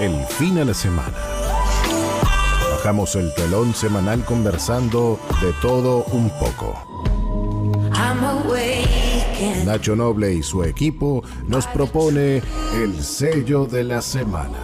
el fin a la semana. Bajamos el telón semanal conversando de todo un poco. Nacho Noble y su equipo nos propone el sello de la semana.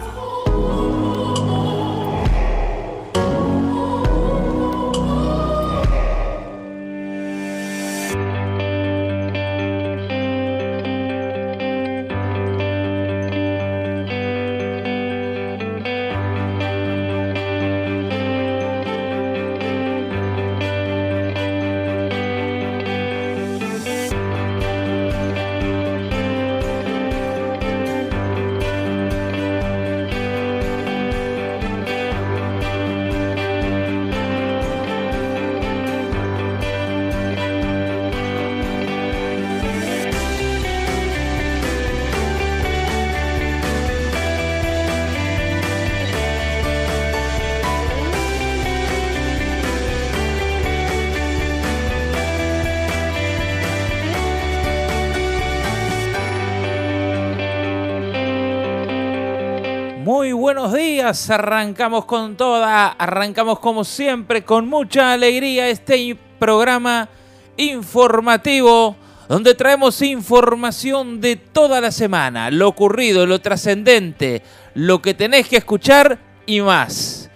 Arrancamos con toda, arrancamos como siempre con mucha alegría este programa informativo donde traemos información de toda la semana, lo ocurrido, lo trascendente, lo que tenés que escuchar y más.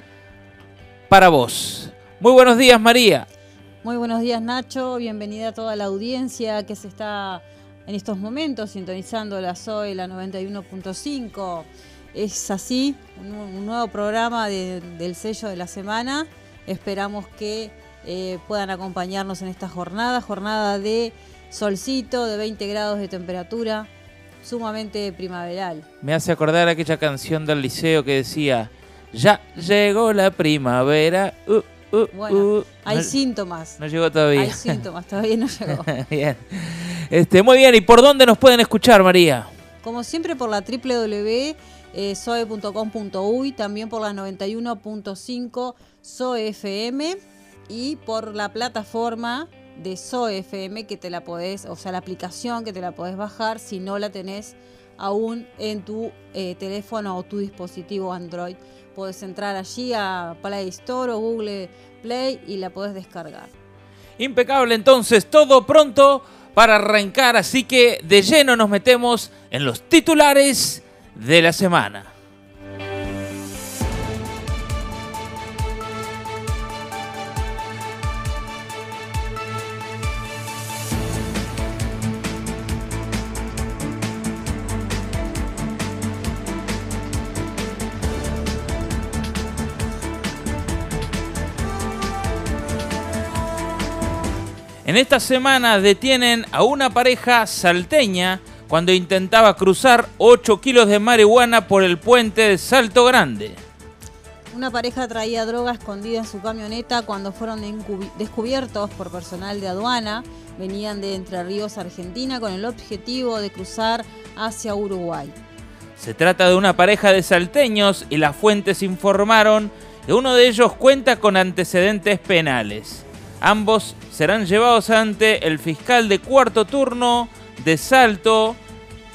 Para vos. Muy buenos días María. Muy buenos días Nacho, bienvenida a toda la audiencia que se está en estos momentos sintonizando la SOE, la 91.5 es así, un, nuevo programa del sello de la semana. Esperamos que eh, puedan acompañarnos en esta jornada, jornada de solcito, de 20 grados de temperatura, sumamente primaveral. Me hace acordar aquella canción del liceo que decía, ya llegó la primavera. Uh, uh, bueno, uh". hay síntomas. No llegó todavía. Hay síntomas, todavía no llegó. bien. Este, muy bien, ¿y por dónde nos pueden escuchar, María? Como siempre por la www eh, soe.com.uy, también por la 91.5 SOEFM y por la plataforma de SOEFM que te la podés, o sea, la aplicación que te la podés bajar si no la tenés aún en tu eh, teléfono o tu dispositivo Android. Podés entrar allí a Play Store o Google Play y la podés descargar. Impecable entonces, todo pronto para arrancar, así que de lleno nos metemos en los titulares de la semana. En esta semana detienen a una pareja salteña cuando intentaba cruzar 8 kilos de marihuana por el puente de Salto Grande. Una pareja traía droga escondida en su camioneta cuando fueron descubiertos por personal de aduana. Venían de Entre Ríos, Argentina, con el objetivo de cruzar hacia Uruguay. Se trata de una pareja de salteños y las fuentes informaron que uno de ellos cuenta con antecedentes penales. Ambos serán llevados ante el fiscal de cuarto turno de Salto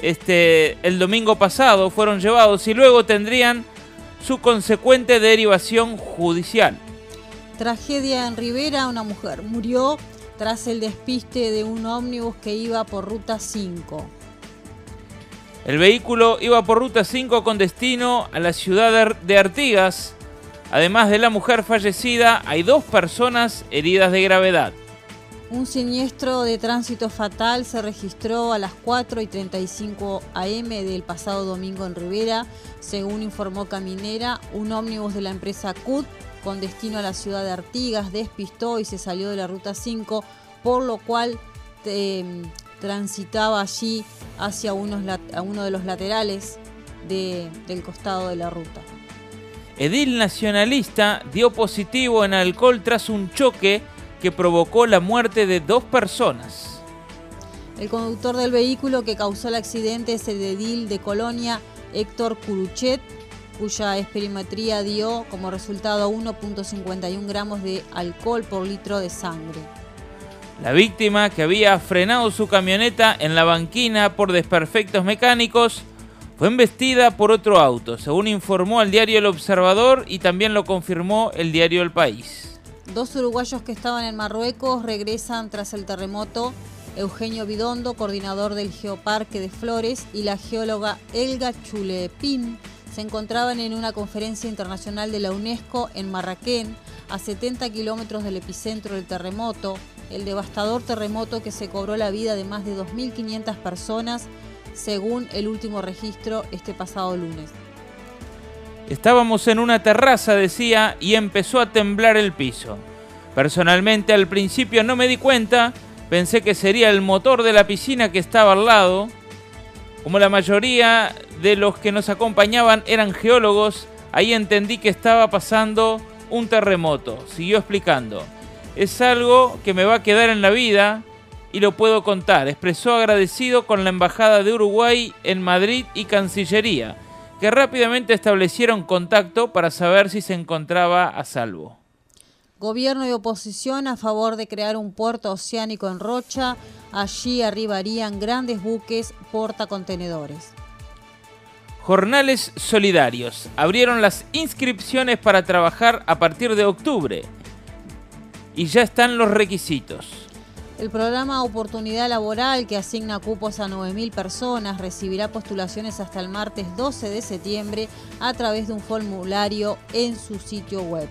este, el domingo pasado fueron llevados y luego tendrían su consecuente derivación judicial. Tragedia en Rivera, una mujer murió tras el despiste de un ómnibus que iba por ruta 5. El vehículo iba por ruta 5 con destino a la ciudad de Artigas. Además de la mujer fallecida, hay dos personas heridas de gravedad. Un siniestro de tránsito fatal se registró a las 4 y 35 am del pasado domingo en Rivera. Según informó Caminera, un ómnibus de la empresa CUT con destino a la ciudad de Artigas despistó y se salió de la ruta 5, por lo cual em, transitaba allí hacia uno de los laterales del costado de la ruta. Edil nacionalista dio positivo en alcohol tras un choque que provocó la muerte de dos personas. El conductor del vehículo que causó el accidente es el edil de Colonia, Héctor Curuchet, cuya esperimetría dio como resultado 1.51 gramos de alcohol por litro de sangre. La víctima, que había frenado su camioneta en la banquina por desperfectos mecánicos, fue embestida por otro auto, según informó el diario El Observador y también lo confirmó el diario El País. Dos uruguayos que estaban en Marruecos regresan tras el terremoto. Eugenio Bidondo, coordinador del Geoparque de Flores, y la geóloga Elga Chulepín se encontraban en una conferencia internacional de la UNESCO en Marrakech, a 70 kilómetros del epicentro del terremoto, el devastador terremoto que se cobró la vida de más de 2.500 personas, según el último registro este pasado lunes. Estábamos en una terraza, decía, y empezó a temblar el piso. Personalmente al principio no me di cuenta, pensé que sería el motor de la piscina que estaba al lado. Como la mayoría de los que nos acompañaban eran geólogos, ahí entendí que estaba pasando un terremoto. Siguió explicando. Es algo que me va a quedar en la vida y lo puedo contar. Expresó agradecido con la Embajada de Uruguay en Madrid y Cancillería, que rápidamente establecieron contacto para saber si se encontraba a salvo. Gobierno y oposición a favor de crear un puerto oceánico en Rocha. Allí arribarían grandes buques portacontenedores. Jornales Solidarios. Abrieron las inscripciones para trabajar a partir de octubre. Y ya están los requisitos. El programa Oportunidad Laboral, que asigna cupos a 9.000 personas, recibirá postulaciones hasta el martes 12 de septiembre a través de un formulario en su sitio web.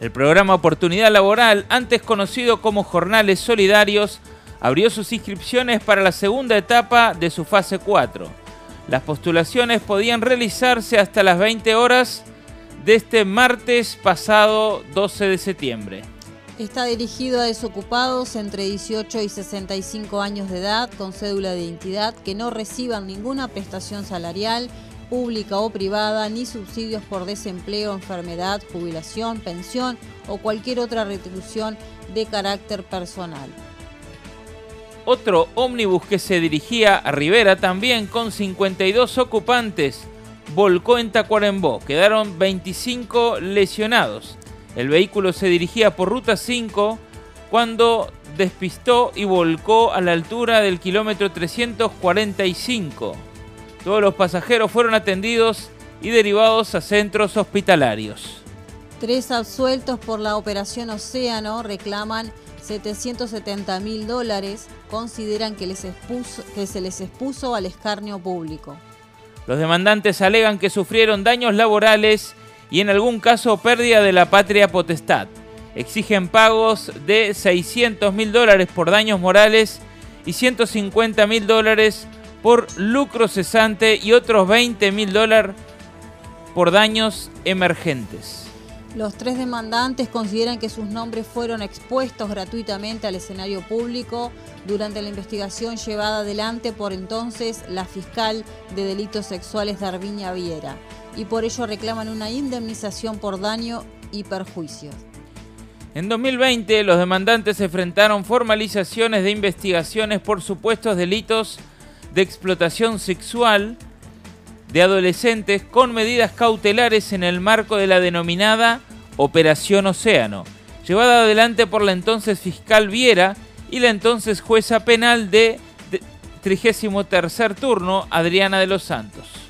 El programa Oportunidad Laboral, antes conocido como Jornales Solidarios, abrió sus inscripciones para la segunda etapa de su fase 4. Las postulaciones podían realizarse hasta las 20 horas de este martes pasado 12 de septiembre. Está dirigido a desocupados entre 18 y 65 años de edad con cédula de identidad que no reciban ninguna prestación salarial pública o privada, ni subsidios por desempleo, enfermedad, jubilación, pensión o cualquier otra retribución de carácter personal. Otro ómnibus que se dirigía a Rivera también con 52 ocupantes volcó en Tacuarembó. Quedaron 25 lesionados. El vehículo se dirigía por ruta 5 cuando despistó y volcó a la altura del kilómetro 345. Todos los pasajeros fueron atendidos y derivados a centros hospitalarios. Tres absueltos por la operación Océano reclaman 770 mil dólares. Consideran que, les que se les expuso al escarnio público. Los demandantes alegan que sufrieron daños laborales y en algún caso pérdida de la patria potestad. Exigen pagos de 600 mil dólares por daños morales y 150 mil dólares por lucro cesante y otros 20 mil dólares por daños emergentes. Los tres demandantes consideran que sus nombres fueron expuestos gratuitamente al escenario público durante la investigación llevada adelante por entonces la fiscal de delitos sexuales Darviña Viera y por ello reclaman una indemnización por daño y perjuicios. En 2020 los demandantes enfrentaron formalizaciones de investigaciones por supuestos delitos de explotación sexual de adolescentes con medidas cautelares en el marco de la denominada Operación Océano, llevada adelante por la entonces fiscal Viera y la entonces jueza penal de 33 turno, Adriana de los Santos.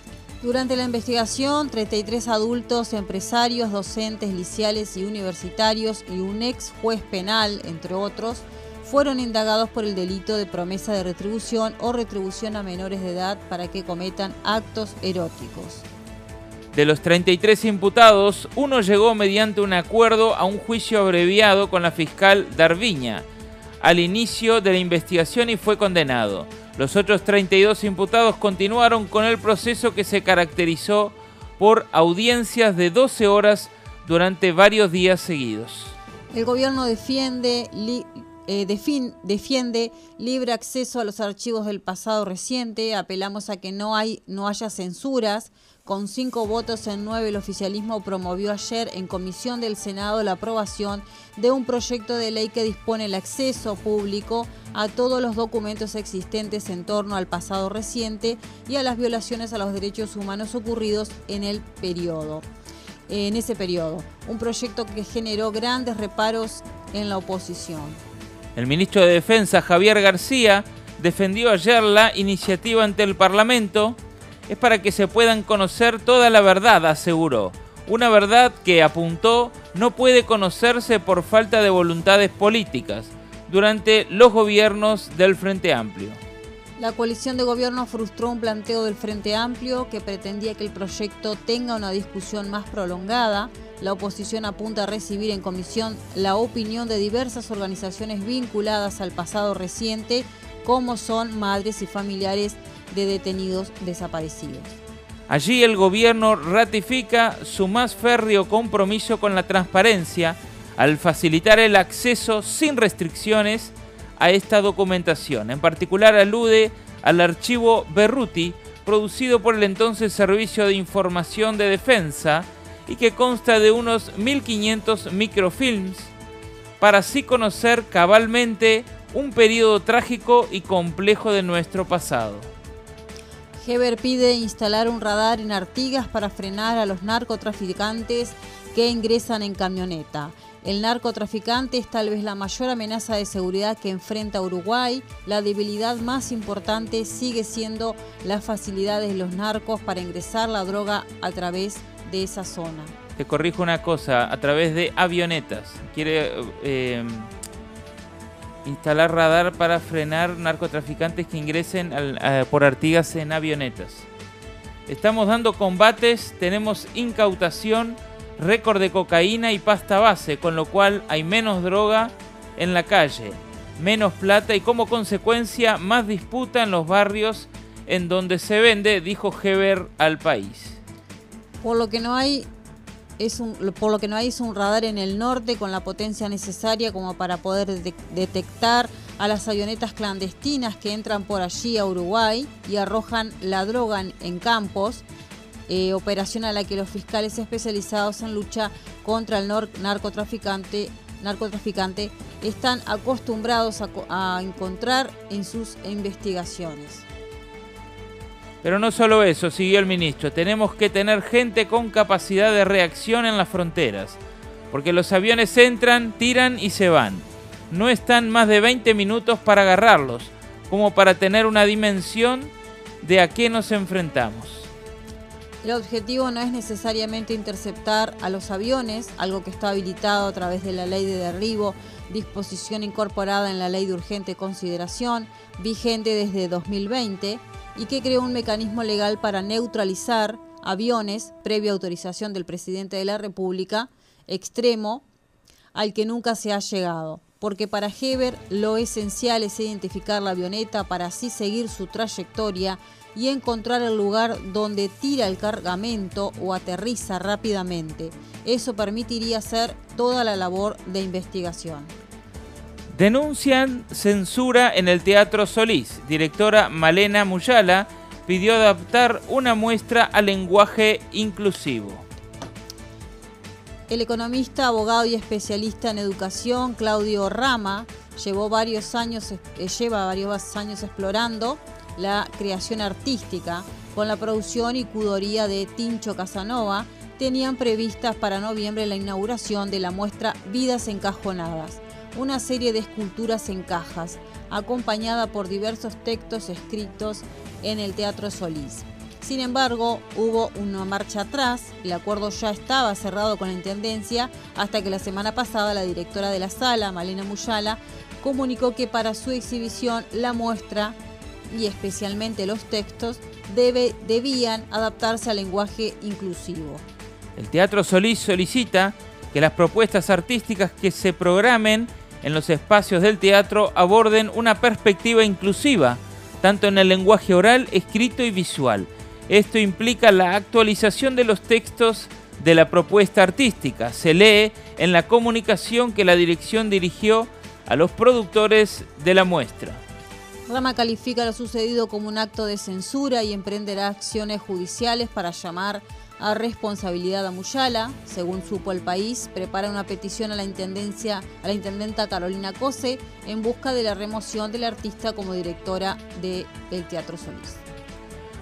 Durante la investigación, 33 adultos, empresarios, docentes, liciales y universitarios y un ex juez penal, entre otros, fueron indagados por el delito de promesa de retribución o retribución a menores de edad para que cometan actos eróticos. De los 33 imputados, uno llegó mediante un acuerdo a un juicio abreviado con la fiscal Darviña al inicio de la investigación y fue condenado. Los otros 32 imputados continuaron con el proceso que se caracterizó por audiencias de 12 horas durante varios días seguidos. El gobierno defiende eh, defiende libre acceso a los archivos del pasado reciente. Apelamos a que no haya censuras. Con cinco votos en nueve, el oficialismo promovió ayer en comisión del Senado la aprobación de un proyecto de ley que dispone el acceso público a todos los documentos existentes en torno al pasado reciente y a las violaciones a los derechos humanos ocurridos en el periodo. En ese periodo, un proyecto que generó grandes reparos en la oposición. El ministro de Defensa, Javier García, defendió ayer la iniciativa ante el Parlamento es para que se puedan conocer toda la verdad, aseguró. Una verdad que, apuntó, no puede conocerse por falta de voluntades políticas durante los gobiernos del Frente Amplio. La coalición de gobierno frustró un planteo del Frente Amplio que pretendía que el proyecto tenga una discusión más prolongada. La oposición apunta a recibir en comisión la opinión de diversas organizaciones vinculadas al pasado reciente, como son madres y familiares de detenidos desaparecidos. Allí el gobierno ratifica su más férreo compromiso con la transparencia al facilitar el acceso sin restricciones a esta documentación. En particular alude al archivo Berruti, producido por el entonces Servicio de Información de Defensa y que consta de unos 1500 microfilms para así conocer cabalmente un periodo trágico y complejo de nuestro pasado. Heber pide instalar un radar en Artigas para frenar a los narcotraficantes que ingresan en camioneta. El narcotraficante es tal vez la mayor amenaza de seguridad que enfrenta Uruguay. La debilidad más importante sigue siendo las facilidades de los narcos para ingresar la droga a través de esa zona. Te corrijo una cosa, a través de avionetas. Quiere eh, instalar radar para frenar narcotraficantes que ingresen por Artigas en avionetas. Estamos dando combates, tenemos incautación, récord de cocaína y pasta base, con lo cual hay menos droga en la calle, menos plata y como consecuencia más disputa en los barrios en donde se vende, dijo Heber al país. Por lo que no hay por lo que no hay es un radar en el norte con la potencia necesaria como para poder detectar a las avionetas clandestinas que entran por allí a Uruguay y arrojan la droga en, campos, eh, operación a la que los fiscales especializados en lucha contra el narcotraficante, narcotraficante están acostumbrados a encontrar en sus investigaciones. Pero no solo eso, siguió el ministro, tenemos que tener gente con capacidad de reacción en las fronteras, porque los aviones entran, tiran y se van. No están más de 20 minutos para agarrarlos, como para tener una dimensión de a qué nos enfrentamos. El objetivo no es necesariamente interceptar a los aviones, algo que está habilitado a través de la ley de derribo, disposición incorporada en la ley de urgente consideración, vigente desde 2020 y que creó un mecanismo legal para neutralizar aviones previa autorización del presidente de la República, extremo al que nunca se ha llegado, porque para Heber lo esencial es identificar la avioneta para así seguir su trayectoria y encontrar el lugar donde tira el cargamento o aterriza rápidamente. Eso permitiría hacer toda la labor de investigación. Denuncian censura en el Teatro Solís. Directora Malena Muyala pidió adaptar una muestra al lenguaje inclusivo. El economista, abogado y especialista en educación, Claudio Rama, llevó varios años, eh, lleva varios años explorando la creación artística con la producción y cudoría de Tincho Casanova. Tenían previstas para noviembre la inauguración de la muestra Vidas Encajonadas una serie de esculturas en cajas, acompañada por diversos textos escritos en el Teatro Solís. Sin embargo, hubo una marcha atrás, el acuerdo ya estaba cerrado con la Intendencia, hasta que la semana pasada la directora de la sala, Malena Muyala, comunicó que para su exhibición la muestra y especialmente los textos debían adaptarse al lenguaje inclusivo. El Teatro Solís solicita que las propuestas artísticas que se programen en los espacios del teatro aborden una perspectiva inclusiva, tanto en el lenguaje oral, escrito y visual. Esto implica la actualización de los textos de la propuesta artística. Se lee en la comunicación que la dirección dirigió a los productores de la muestra. Rama califica lo sucedido como un acto de censura y emprenderá acciones judiciales para llamar a responsabilidad a Muyala. Según supo el país, prepara una petición a la intendencia, a la intendenta Carolina Cose, en busca de la remoción del artista como directora del Teatro Solís.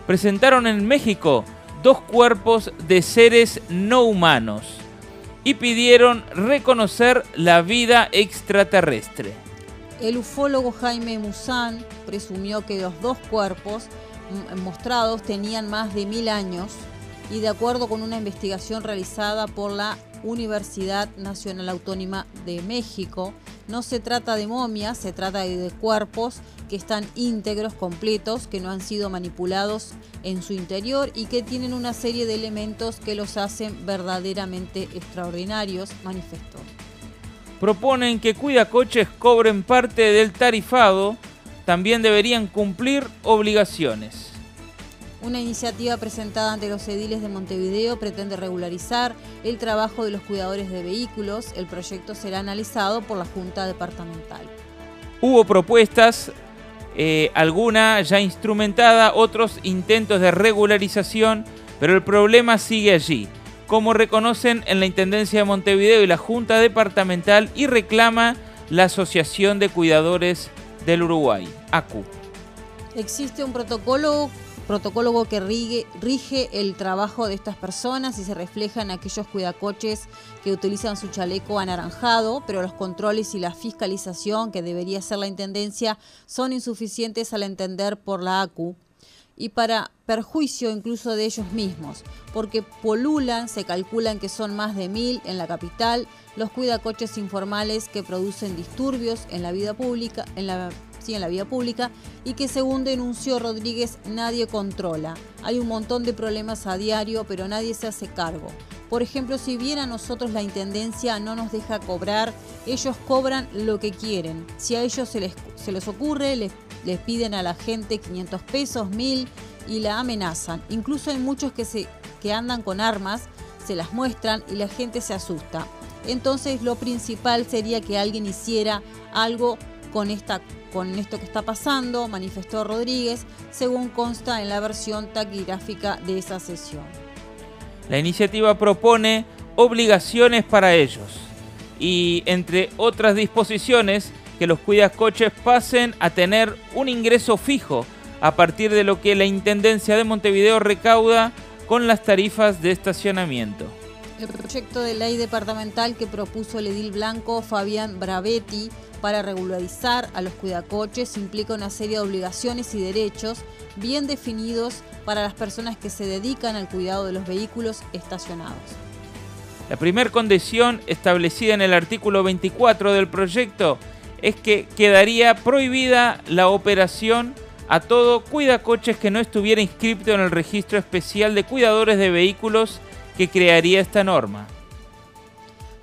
Presentaron en México dos cuerpos de seres no humanos y pidieron reconocer la vida extraterrestre. El ufólogo Jaime Musán presumió que los dos cuerpos mostrados tenían más de mil años y de acuerdo con una investigación realizada por la Universidad Nacional Autónoma de México, no se trata de momias, se trata de cuerpos que están íntegros, completos, que no han sido manipulados en su interior y que tienen una serie de elementos que los hacen verdaderamente extraordinarios, manifestó. Proponen que cuidacoches cobren parte del tarifado, también deberían cumplir obligaciones. Una iniciativa presentada ante los ediles de Montevideo pretende regularizar el trabajo de los cuidadores de vehículos. El proyecto será analizado por la Junta Departamental. Hubo propuestas, eh, alguna ya instrumentada, otros intentos de regularización, pero el problema sigue allí, como reconocen en la Intendencia de Montevideo y la Junta Departamental y reclama la Asociación de Cuidadores del Uruguay, ACU. Existe un protocolo protocolo que rige, el trabajo de estas personas y se refleja en aquellos cuidacoches que utilizan su chaleco anaranjado, pero los controles y la fiscalización, que debería ser la Intendencia, son insuficientes al entender por la ACU y para perjuicio incluso de ellos mismos, porque polulan, se calculan que son más de mil en la capital, los cuidacoches informales que producen disturbios en la vida pública, en la en la vía pública y que según denunció Rodríguez nadie controla. Hay un montón de problemas a diario, pero nadie se hace cargo. Por ejemplo, si bien a nosotros la Intendencia no nos deja cobrar, ellos cobran lo que quieren. Si a ellos se les, se les ocurre, les, les piden a la gente 500 pesos, 1000 y la amenazan. Incluso hay muchos que, se, que andan con armas, se las muestran y la gente se asusta. Entonces lo principal sería que alguien hiciera algo con, esta, con esto que está pasando, manifestó Rodríguez, según consta en la versión taquigráfica de esa sesión. La iniciativa propone obligaciones para ellos y, entre otras disposiciones, que los cuidacoches pasen a tener un ingreso fijo a partir de lo que la Intendencia de Montevideo recauda con las tarifas de estacionamiento. El proyecto de ley departamental que propuso el edil blanco Fabián Bravetti para regularizar a los cuidacoches implica una serie de obligaciones y derechos bien definidos para las personas que se dedican al cuidado de los vehículos estacionados. La primera condición establecida en el artículo 24 del proyecto es que quedaría prohibida la operación a todo cuidacoches que no estuviera inscrito en el registro especial de cuidadores de vehículos que crearía esta norma.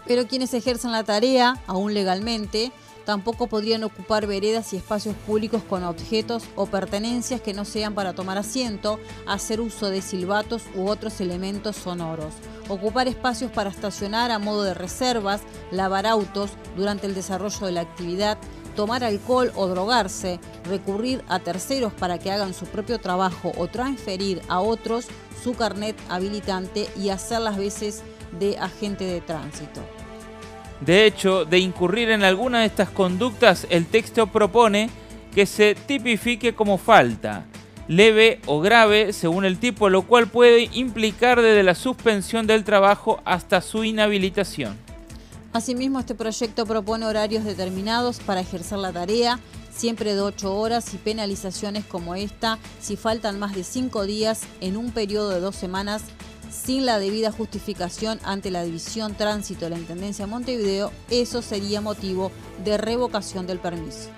Pero quienes ejercen la tarea, aún legalmente, Tampoco podrían ocupar veredas y espacios públicos con objetos o pertenencias que no sean para tomar asiento, hacer uso de silbatos u otros elementos sonoros, ocupar espacios para estacionar a modo de reservas, lavar autos durante el desarrollo de la actividad, tomar alcohol o drogarse, recurrir a terceros para que hagan su propio trabajo o transferir a otros su carnet habilitante y hacer las veces de agente de tránsito. De hecho, de incurrir en alguna de estas conductas, el texto propone que se tipifique como falta, leve o grave según el tipo, lo cual puede implicar desde la suspensión del trabajo hasta su inhabilitación. Asimismo, este proyecto propone horarios determinados para ejercer la tarea, siempre de 8 horas y penalizaciones como esta si faltan más de 5 días en un periodo de dos semanas sin la debida justificación ante la División Tránsito de la Intendencia de Montevideo, eso sería motivo de revocación del permiso.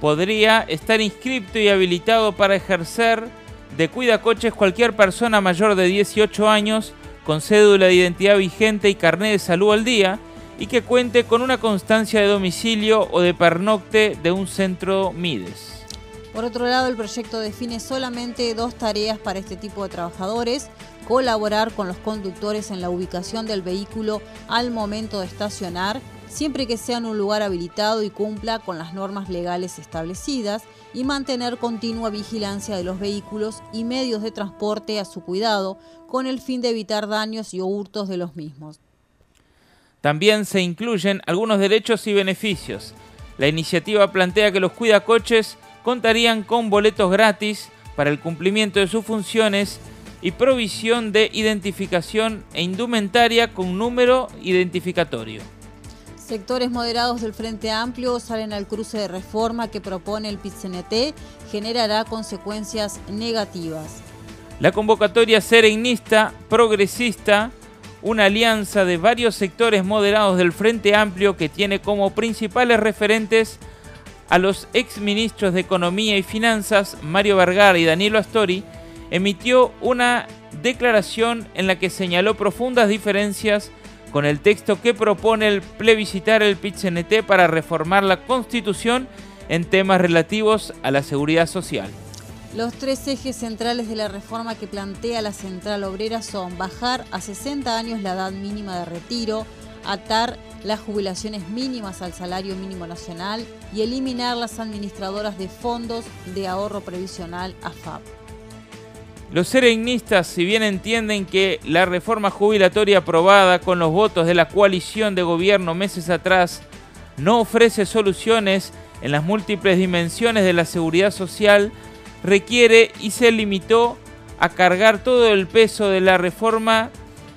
Podría estar inscrito y habilitado para ejercer de cuidacoches cualquier persona mayor de 18 años con cédula de identidad vigente y carnet de salud al día y que cuente con una constancia de domicilio o de pernocte de un centro MIDES. Por otro lado, el proyecto define solamente dos tareas para este tipo de trabajadores, colaborar con los conductores en la ubicación del vehículo al momento de estacionar, siempre que sea en un lugar habilitado y cumpla con las normas legales establecidas, y mantener continua vigilancia de los vehículos y medios de transporte a su cuidado, con el fin de evitar daños y hurtos de los mismos. También se incluyen algunos derechos y beneficios. La iniciativa plantea que los cuidacoches contarían con boletos gratis para el cumplimiento de sus funciones y provisión de identificación e indumentaria con número identificatorio. Sectores moderados del Frente Amplio salen al cruce de reforma que propone el PIT-CNT, generará consecuencias negativas. La convocatoria serenista, progresista, una alianza de varios sectores moderados del Frente Amplio que tiene como principales referentes a los exministros de Economía y Finanzas, Mario Vergara y Danilo Astori, emitió una declaración en la que señaló profundas diferencias con el texto que propone el plebiscitar el PIT-CNT para reformar la Constitución en temas relativos a la seguridad social. Los tres ejes centrales de la reforma que plantea la Central Obrera son bajar a 60 años la edad mínima de retiro, atar las jubilaciones mínimas al salario mínimo nacional y eliminar las administradoras de fondos de ahorro previsional AFAP. Los serenistas, si bien entienden que la reforma jubilatoria aprobada con los votos de la coalición de gobierno meses atrás no ofrece soluciones en las múltiples dimensiones de la seguridad social, requiere y se limitó a cargar todo el peso de la reforma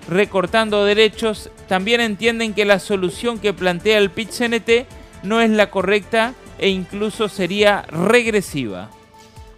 recortando derechos, también entienden que la solución que plantea el PIT-CNT no es la correcta e incluso sería regresiva.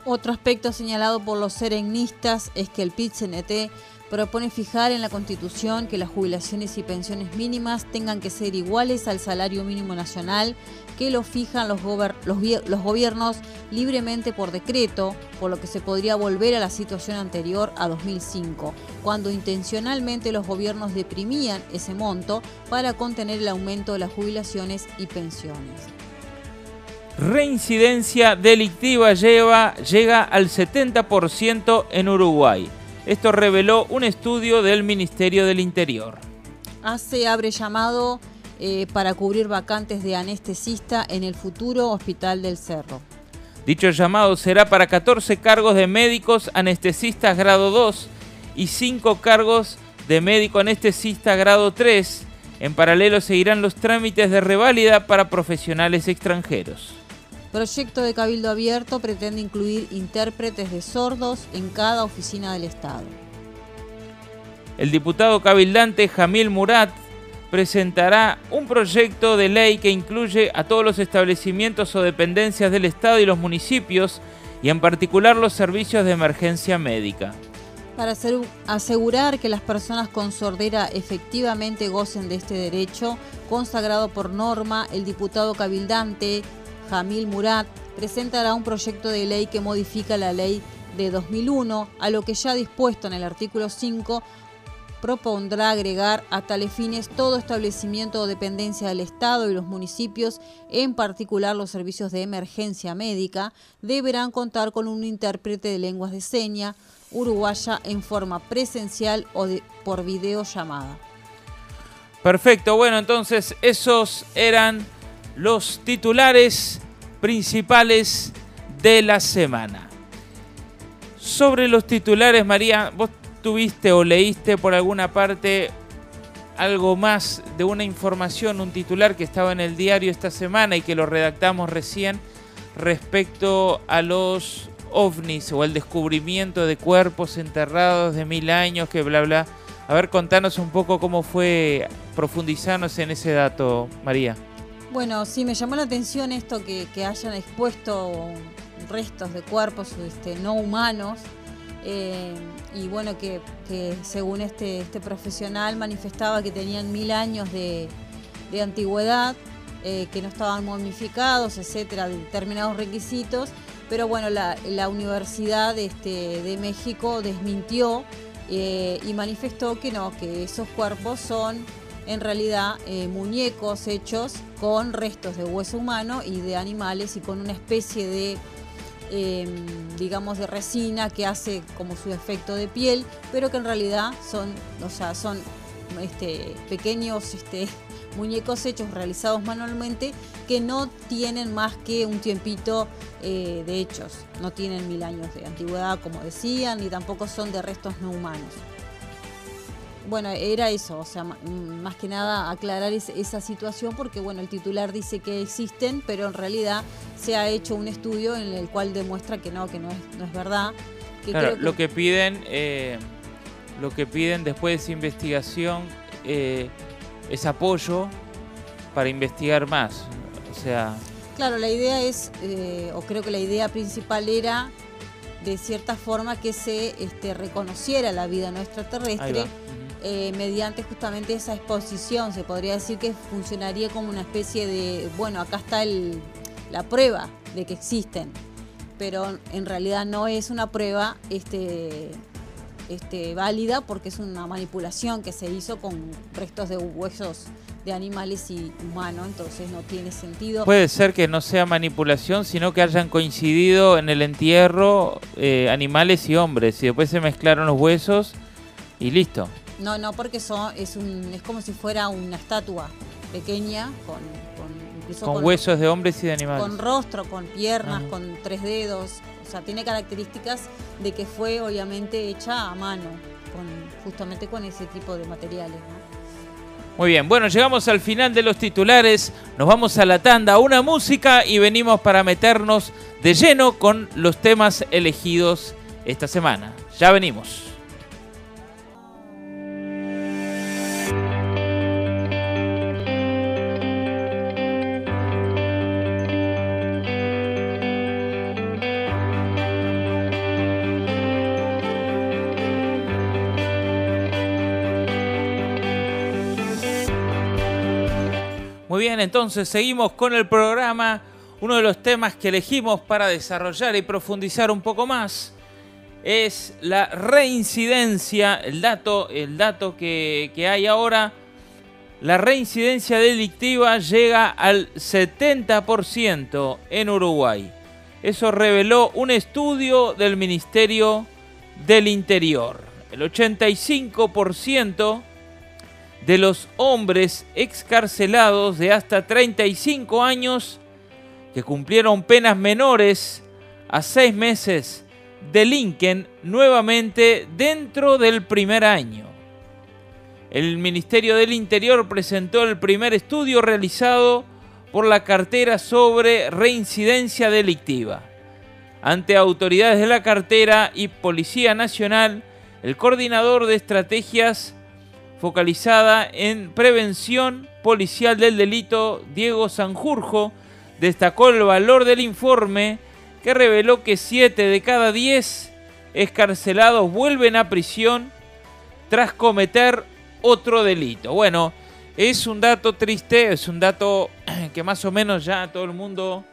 Otro aspecto señalado por los serenistas es que el PIT-CNT propone fijar en la Constitución que las jubilaciones y pensiones mínimas tengan que ser iguales al salario mínimo nacional que lo fijan los, los, gobiernos libremente por decreto, por lo que se podría volver a la situación anterior a 2005, cuando intencionalmente los gobiernos deprimían ese monto para contener el aumento de las jubilaciones y pensiones. Reincidencia delictiva lleva, llega al 70% en Uruguay. Esto reveló un estudio del Ministerio del Interior. Hace abre llamado eh, para cubrir vacantes de anestesista en el futuro Hospital del Cerro. Dicho llamado será para 14 cargos de médicos anestesistas grado 2 y 5 cargos de médico anestesista grado 3. En paralelo seguirán los trámites de reválida para profesionales extranjeros. Proyecto de Cabildo Abierto pretende incluir intérpretes de sordos en cada oficina del Estado. El diputado cabildante Jamil Murat presentará un proyecto de ley que incluye a todos los establecimientos o dependencias del Estado y los municipios y en particular los servicios de emergencia médica. Para asegurar que las personas con sordera efectivamente gocen de este derecho, consagrado por norma, el diputado cabildante Jamil Murat presentará un proyecto de ley que modifica la ley de 2001, a lo que ya dispuesto en el artículo 5 propondrá agregar a tales fines todo establecimiento o dependencia del Estado y los municipios, en particular los servicios de emergencia médica, deberán contar con un intérprete de lenguas de seña uruguaya en forma presencial o por videollamada. Perfecto, bueno, entonces esos eran los titulares principales de la semana. Sobre los titulares, María, vos tuviste o leíste por alguna parte algo más de una información, un titular que estaba en el diario esta semana y que lo redactamos recién respecto a los ovnis o el descubrimiento de cuerpos enterrados de mil años, que bla, bla. A ver, contanos un poco cómo fue, profundizarnos en ese dato, María. Bueno, sí, me llamó la atención esto que, hayan expuesto restos de cuerpos este, no humanos eh, y bueno, que, según este, este, profesional manifestaba que tenían mil años de, antigüedad, eh, que no estaban momificados, etcétera, determinados requisitos, pero bueno, la, Universidad este, de México desmintió eh, y manifestó que no, que esos cuerpos son en realidad muñecos hechos con restos de hueso humano y de animales y con una especie de Em, digamos, de resina que hace como su efecto de piel, pero que en realidad son, o sea, son este, pequeños este, muñecos hechos, realizados manualmente, que no tienen más que un tiempito eh, de hechos, no tienen mil años de antigüedad, como decían, ni tampoco son de restos no humanos bueno, era eso, o sea, más que nada aclarar esa situación porque, bueno, el titular dice que existen, pero en realidad se ha hecho un estudio en el cual demuestra que no, que no es, no es verdad. claro, lo que piden, eh, lo que piden después de esa investigación eh, es apoyo para investigar más. O sea... Claro, la idea es, eh, o creo que la idea principal era de cierta forma que se este, reconociera la vida no extraterrestre eh, mediante justamente esa exposición. Se podría decir que funcionaría como una especie de, bueno, acá está el, la prueba de que existen, pero en realidad no es una prueba este, este, válida porque es una manipulación que se hizo con restos de huesos de animales y humanos, entonces no tiene sentido. Puede ser que no sea manipulación, sino que hayan coincidido en el entierro eh, animales y hombres y después se mezclaron los huesos y listo. No, no, porque son, es, un, es como si fuera una estatua pequeña con, con, huesos de hombres y de animales. Con rostro, con piernas, con tres dedos. O sea, tiene características de que fue obviamente hecha a mano, con, justamente con ese tipo de materiales. Muy bien, bueno, llegamos al final de los titulares, nos vamos a la tanda, una música y venimos para meternos de lleno con los temas elegidos esta semana. Ya venimos. Entonces seguimos con el programa. Uno de los temas que elegimos para desarrollar y profundizar un poco más es la reincidencia, el dato, el dato que, que hay ahora. La reincidencia delictiva llega al 70% en Uruguay. Eso reveló un estudio del Ministerio del Interior. El 85% de los hombres excarcelados de hasta 35 años que cumplieron penas menores a seis meses delinquen nuevamente dentro del primer año. El Ministerio del Interior presentó el primer estudio realizado por la cartera sobre reincidencia delictiva. Ante autoridades de la cartera y Policía Nacional, el coordinador de estrategias focalizada en prevención policial del delito, Diego Sanjurjo, destacó el valor del informe que reveló que 7 de cada 10 escarcelados vuelven a prisión tras cometer otro delito. Bueno, es un dato triste, es un dato que más o menos ya todo el mundo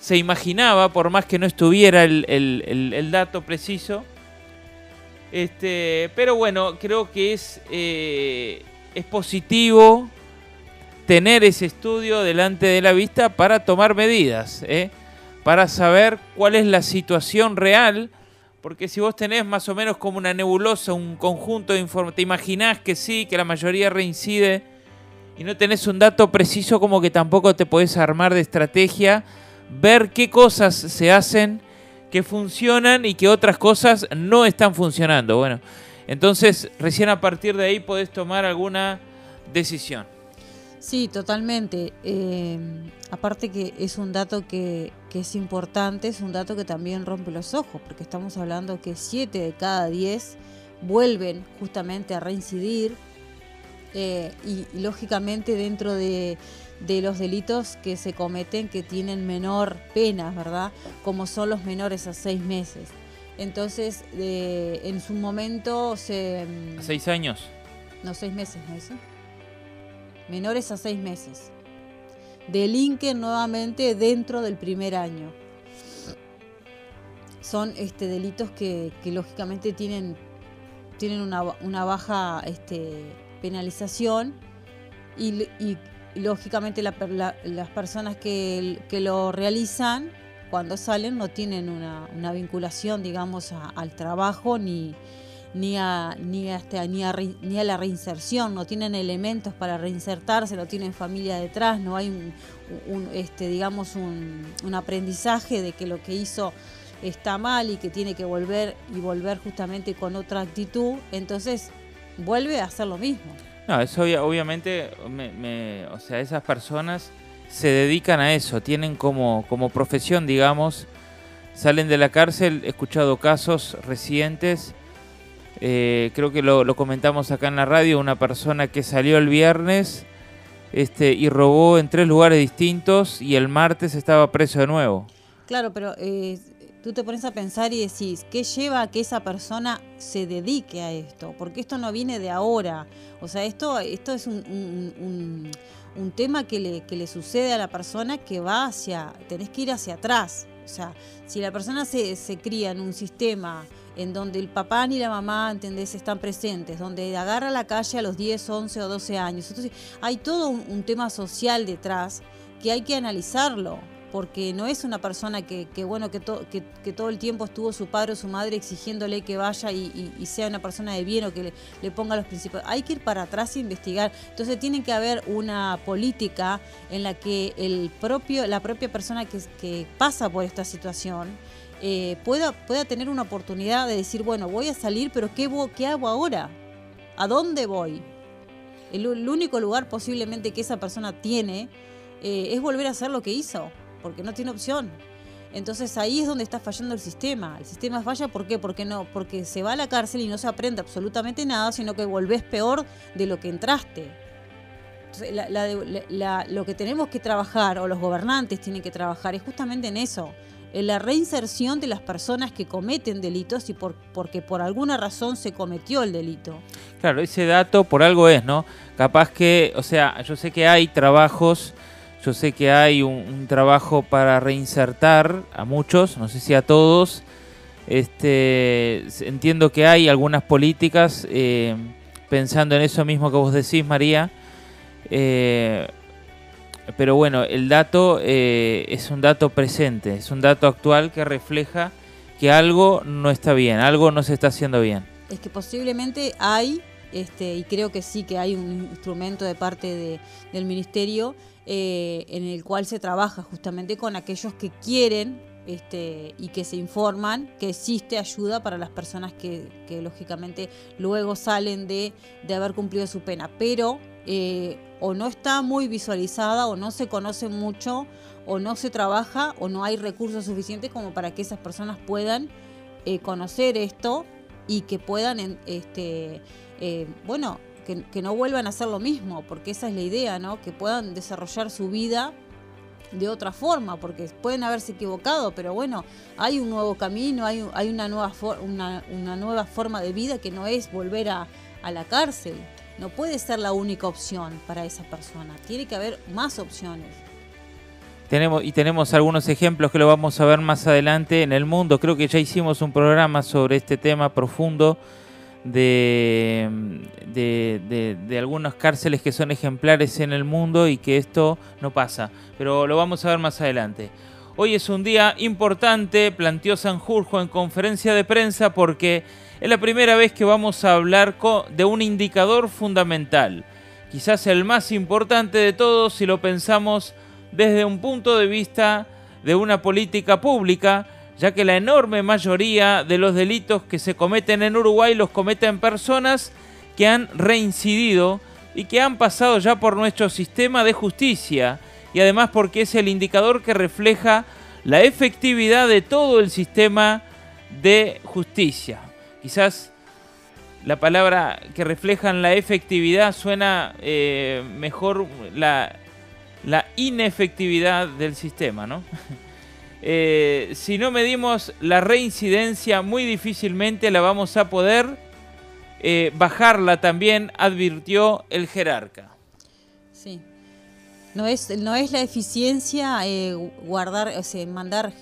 se imaginaba, por más que no estuviera el, el dato preciso. Este, pero bueno, creo que es, eh, es positivo tener ese estudio delante de la vista para tomar medidas, ¿eh? para saber cuál es la situación real, porque si vos tenés más o menos como una nebulosa, un conjunto de información, te imaginás que sí, que la mayoría reincide, y no tenés un dato preciso como que tampoco te podés armar de estrategia, ver qué cosas se hacen que funcionan y que otras cosas no están funcionando. Bueno, entonces recién a partir de ahí podés tomar alguna decisión. Sí, totalmente. Eh, aparte que es un dato que, es importante, es un dato que también rompe los ojos, porque estamos hablando que 7 de cada 10 vuelven justamente a reincidir eh, y, lógicamente dentro de de los delitos que se cometen que tienen menor pena, ¿verdad? Como son los menores a seis meses. Entonces, en su momento se... ¿A seis años? No, seis meses, ¿no es Menores a seis meses. Delinquen nuevamente dentro del primer año. Son este, delitos que, lógicamente tienen, tienen una, baja este, penalización y, y, lógicamente las personas que, lo realizan cuando salen no tienen una, vinculación, digamos, al trabajo ni, ni, a, ni, este, ni, a, ni a la reinserción, no tienen elementos para reinsertarse, no tienen familia detrás, no hay un, este, digamos, un, un aprendizaje de que lo que hizo está mal y que tiene que volver y volver justamente con otra actitud, entonces vuelve a hacer lo mismo. No, eso obviamente, o sea, esas personas se dedican a eso, tienen como, como profesión, digamos, salen de la cárcel, he escuchado casos recientes, eh, creo que lo, comentamos acá en la radio, una persona que salió el viernes este, y robó en tres lugares distintos y el martes estaba preso de nuevo. Claro, pero eh, tú te pones a pensar y decís, ¿qué lleva a que esa persona se dedique a esto? Porque esto no viene de ahora. O sea, esto, esto es un, tema que le, que le sucede a la persona que va hacia, tenés que ir hacia atrás. O sea, si la persona se, se cría en un sistema en donde el papá ni la mamá, ¿entendés?, están presentes, donde agarra la calle a los 10, 11 o 12 años. Entonces, hay todo un tema social detrás que hay que analizarlo porque no es una persona que, bueno, que, que, todo el tiempo estuvo su padre o su madre exigiéndole que vaya y, sea una persona de bien o que le, ponga los principios. Hay que ir para atrás e investigar. Entonces tiene que haber una política en la que el propio, la propia persona que, pasa por esta situación eh, pueda, pueda tener una oportunidad de decir, bueno, voy a salir, pero ¿qué, qué hago ahora? ¿A dónde voy? El, único lugar posiblemente que esa persona tiene eh, es volver a hacer lo que hizo porque no tiene opción. Entonces ahí es donde está fallando el sistema. El sistema falla ¿por qué? Porque no, porque se va a la cárcel y no se aprende absolutamente nada, sino que volvés peor de lo que entraste. lo que tenemos que trabajar, o los gobernantes tienen que trabajar, es justamente en eso, en la reinserción de las personas que cometen delitos y por, porque por alguna razón se cometió el delito. Claro, ese dato por algo es, ¿no? Capaz que, o sea, yo sé que hay trabajos yo sé que hay un, trabajo para reinsertar a muchos, no sé si a todos. Este, entiendo que hay algunas políticas eh, pensando en eso mismo que vos decís, María. Eh, pero bueno, el dato eh, es un dato presente, es un dato actual que refleja que algo no está bien, algo no se está haciendo bien. Es que posiblemente hay, este, y creo que sí que hay un instrumento de parte del ministerio eh, en el cual se trabaja justamente con aquellos que quieren este, y que se informan que existe ayuda para las personas que, lógicamente luego salen de, haber cumplido su pena, pero eh, o no está muy visualizada o no se conoce mucho o no se trabaja o no hay recursos suficientes como para que esas personas puedan eh, conocer esto y que puedan, este, bueno, que, no vuelvan a hacer lo mismo, porque esa es la idea, ¿no? Que puedan desarrollar su vida de otra forma, porque pueden haberse equivocado, pero bueno, hay un nuevo camino, hay, hay una, nueva una, una, nueva forma de vida que no es volver a, a la cárcel. No puede ser la única opción para esa persona, tiene que haber más opciones. Tenemos, y tenemos algunos ejemplos que lo vamos a ver más adelante en el mundo. Creo que ya hicimos un programa sobre este tema profundo de, de, de, algunas cárceles que son ejemplares en el mundo y que esto no pasa. Pero lo vamos a ver más adelante. Hoy es un día importante, planteó Sanjurjo en conferencia de prensa porque es la primera vez que vamos a hablar de un indicador fundamental. Quizás el más importante de todos si lo pensamos desde un punto de vista de una política pública ya que la enorme mayoría de los delitos que se cometen en Uruguay los cometen personas que han reincidido y que han pasado ya por nuestro sistema de justicia y además porque es el indicador que refleja la efectividad de todo el sistema de justicia. Quizás la palabra que reflejan la efectividad suena eh, mejor la, la inefectividad del sistema, ¿no? Eh, si no medimos la reincidencia, muy difícilmente la vamos a poder eh, bajarla también, advirtió el jerarca. Sí. No es, no es la eficiencia eh, guardar, o sea, mandar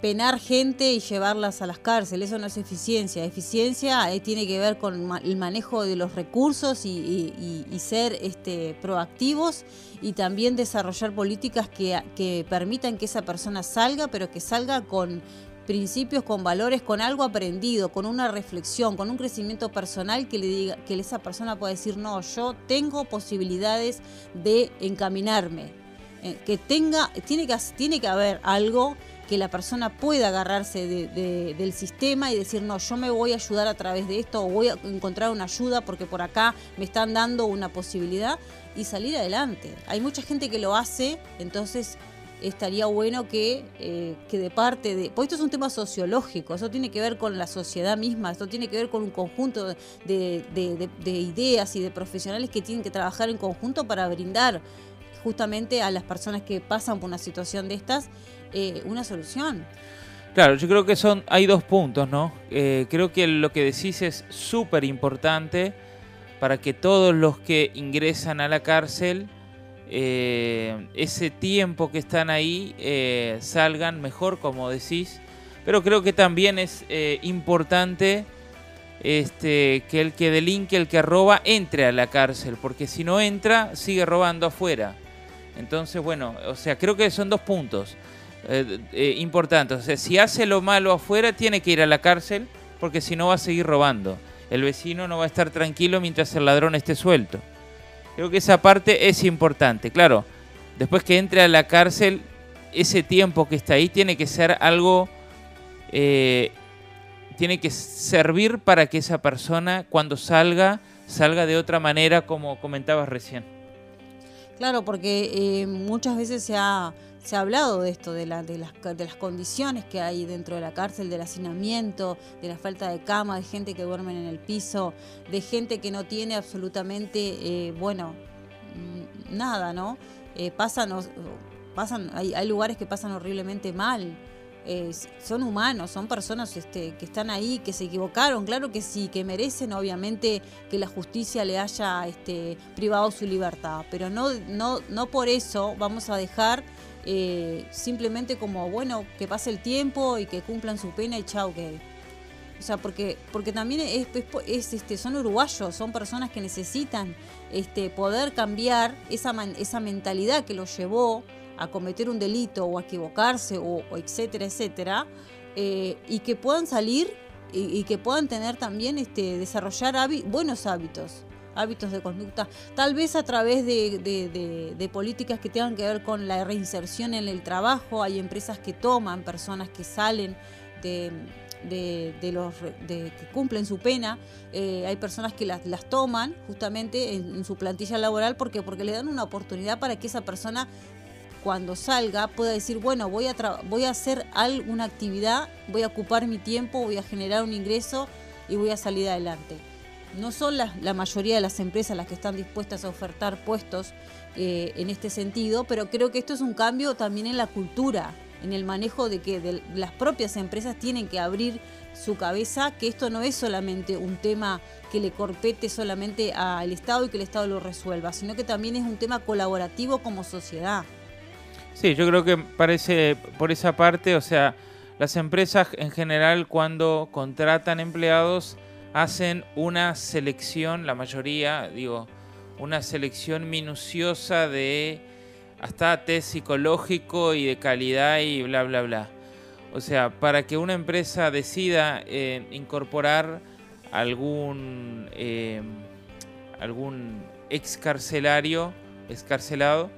penar gente y llevarlas a las cárceles, eso no es eficiencia. Eficiencia eh, tiene que ver con el manejo de los recursos y, ser este, proactivos y también desarrollar políticas que, permitan que esa persona salga, pero que salga con principios, con valores, con algo aprendido, con una reflexión, con un crecimiento personal que le diga que esa persona pueda decir, "No, yo tengo posibilidades de encaminarme." Eh, que tenga tiene que tiene que haber algo que la persona pueda agarrarse del sistema y decir, no, yo me voy a ayudar a través de esto o voy a encontrar una ayuda porque por acá me están dando una posibilidad y salir adelante. Hay mucha gente que lo hace, entonces estaría bueno que, eh, que de parte de... Pues esto es un tema sociológico, eso tiene que ver con la sociedad misma, esto tiene que ver con un conjunto de, de ideas y de profesionales que tienen que trabajar en conjunto para brindar justamente a las personas que pasan por una situación de estas eh, una solución. Claro, yo creo que son hay dos puntos, ¿no? Eh, creo que lo que decís es súper importante para que todos los que ingresan a la cárcel, eh, ese tiempo que están ahí, salgan mejor, como decís. Pero creo que también es importante este, que el que delinque, el que roba, entre a la cárcel, porque si no entra, sigue robando afuera. Entonces, bueno, o sea, creo que son dos puntos eh, eh, importantes. O sea, si hace lo malo afuera, tiene que ir a la cárcel, porque si no va a seguir robando. El vecino no va a estar tranquilo mientras el ladrón esté suelto. Creo que esa parte es importante. Claro, después que entre a la cárcel, ese tiempo que está ahí tiene que ser algo... Eh, tiene que servir para que esa persona cuando salga, salga de otra manera como comentabas recién. Claro, porque muchas veces se ha, se ha hablado de esto, de, la, de, las, de las condiciones que hay dentro de la cárcel, del hacinamiento, de la falta de cama, de gente que duerme en el piso, de gente que no tiene absolutamente, eh, bueno, mm, nada, ¿no? Eh, pasan, pasan hay, hay lugares que pasan horriblemente mal. Son humanos, son personas este, que están ahí, que se equivocaron, claro que sí, que merecen obviamente que la justicia le haya este, privado su libertad, pero no, no, no por eso vamos a dejar eh, simplemente como, bueno, que pase el tiempo y que cumplan su pena y chao, que... O sea, porque, porque también es, es, este, son uruguayos, son personas que necesitan este, poder cambiar esa, esa mentalidad que los llevó a cometer un delito o a equivocarse o, etcétera, etcétera, eh, y que puedan salir y, que puedan tener también, este, desarrollar buenos hábitos, hábitos de conducta, tal vez a través de, políticas que tengan que ver con la reinserción en el trabajo, hay empresas que toman personas que salen de, los que cumplen su pena, eh, hay personas que las, toman justamente en, en, su plantilla laboral porque porque le dan una oportunidad para que esa persona cuando salga pueda decir, bueno, voy a, voy a hacer alguna actividad, voy a ocupar mi tiempo, voy a generar un ingreso y voy a salir adelante. No son la, la mayoría de las empresas las que están dispuestas a ofertar puestos eh, en este sentido, pero creo que esto es un cambio también en la cultura, en el manejo de que las propias empresas tienen que abrir su cabeza, que esto no es solamente un tema que le corpete solamente al Estado y que el Estado lo resuelva, sino que también es un tema colaborativo como sociedad. Sí, yo creo que parece por esa parte, o sea, las empresas en general cuando contratan empleados hacen una selección, la mayoría, digo, una selección minuciosa de hasta test psicológico y de calidad y bla, bla, bla. O sea, para que una empresa decida eh, incorporar algún, eh, algún excarcelario, excarcelado,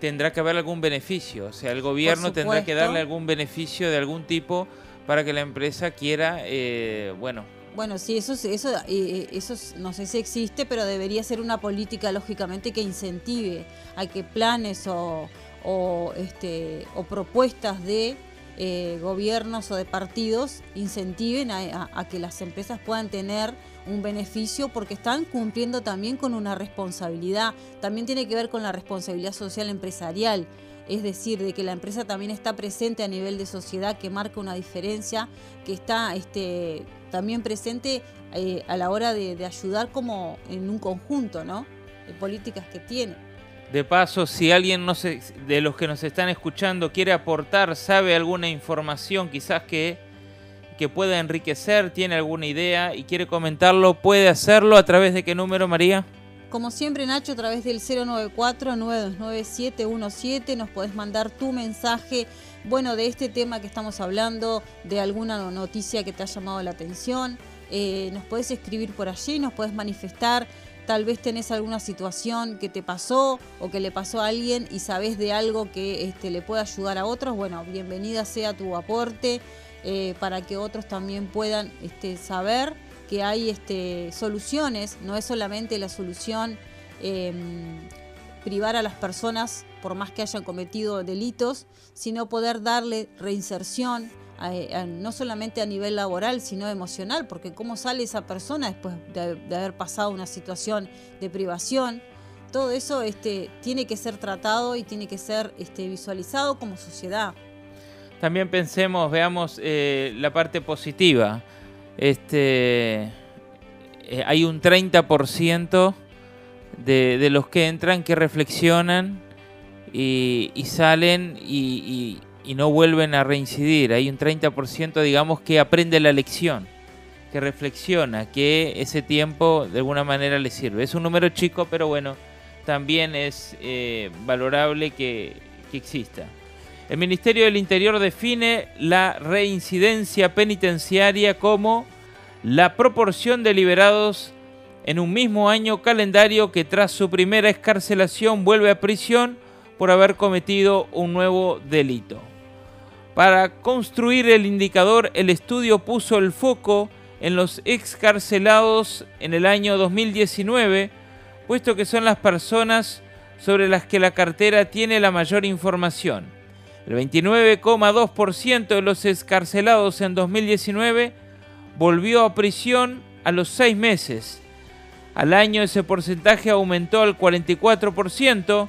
tendrá que haber algún beneficio. O sea, el gobierno tendrá que darle algún beneficio de algún tipo para que la empresa quiera, eh, bueno. Bueno, sí, eso, eso, eh, eso no sé si existe, pero debería ser una política, lógicamente, que incentive a que planes o, o, este, o propuestas de eh, gobiernos o de partidos incentiven a, que las empresas puedan tener un beneficio porque están cumpliendo también con una responsabilidad. También tiene que ver con la responsabilidad social empresarial. Es decir, de que la empresa también está presente a nivel de sociedad, que marca una diferencia, que está este, también presente eh, a la hora de, de, ayudar como en un conjunto, ¿no? De políticas que tiene. De paso, si alguien no sé, de los que nos están escuchando quiere aportar, sabe alguna información quizás que, que pueda enriquecer, tiene alguna idea y quiere comentarlo, puede hacerlo a través de qué número, María? Como siempre, Nacho, a través del 094-929-717 nos podés mandar tu mensaje, bueno, de este tema que estamos hablando, de alguna noticia que te ha llamado la atención. Eh, nos podés escribir por allí, nos podés manifestar tal vez tenés alguna situación que te pasó o que le pasó a alguien y sabés de algo que este, le pueda ayudar a otros, bueno, bienvenida sea tu aporte eh, para que otros también puedan este, saber que hay este, soluciones, no es solamente la solución em, privar a las personas, por más que hayan cometido delitos, sino poder darle reinserción, no solamente a nivel laboral, sino emocional, porque cómo sale esa persona después de, haber pasado una situación de privación. Todo eso este, tiene que ser tratado y tiene que ser este, visualizado como sociedad. También pensemos, veamos eh, la parte positiva. Este, eh, hay un 30% de, de, los que entran que reflexionan y, salen y, y, no vuelven a reincidir. Hay un 30% digamos que aprende la lección, que reflexiona, que ese tiempo de alguna manera le sirve. Es un número chico, pero bueno, también es eh, valorable que, que exista. El Ministerio del Interior define la reincidencia penitenciaria como la proporción de liberados en un mismo año calendario que tras su primera escarcelación vuelve a prisión por haber cometido un nuevo delito. Para construir el indicador, el estudio puso el foco en los excarcelados en el año 2019, puesto que son las personas sobre las que la cartera tiene la mayor información. El 29,2% de los escarcelados en 2019 volvió a prisión a los seis meses. Al año ese porcentaje aumentó al 44%.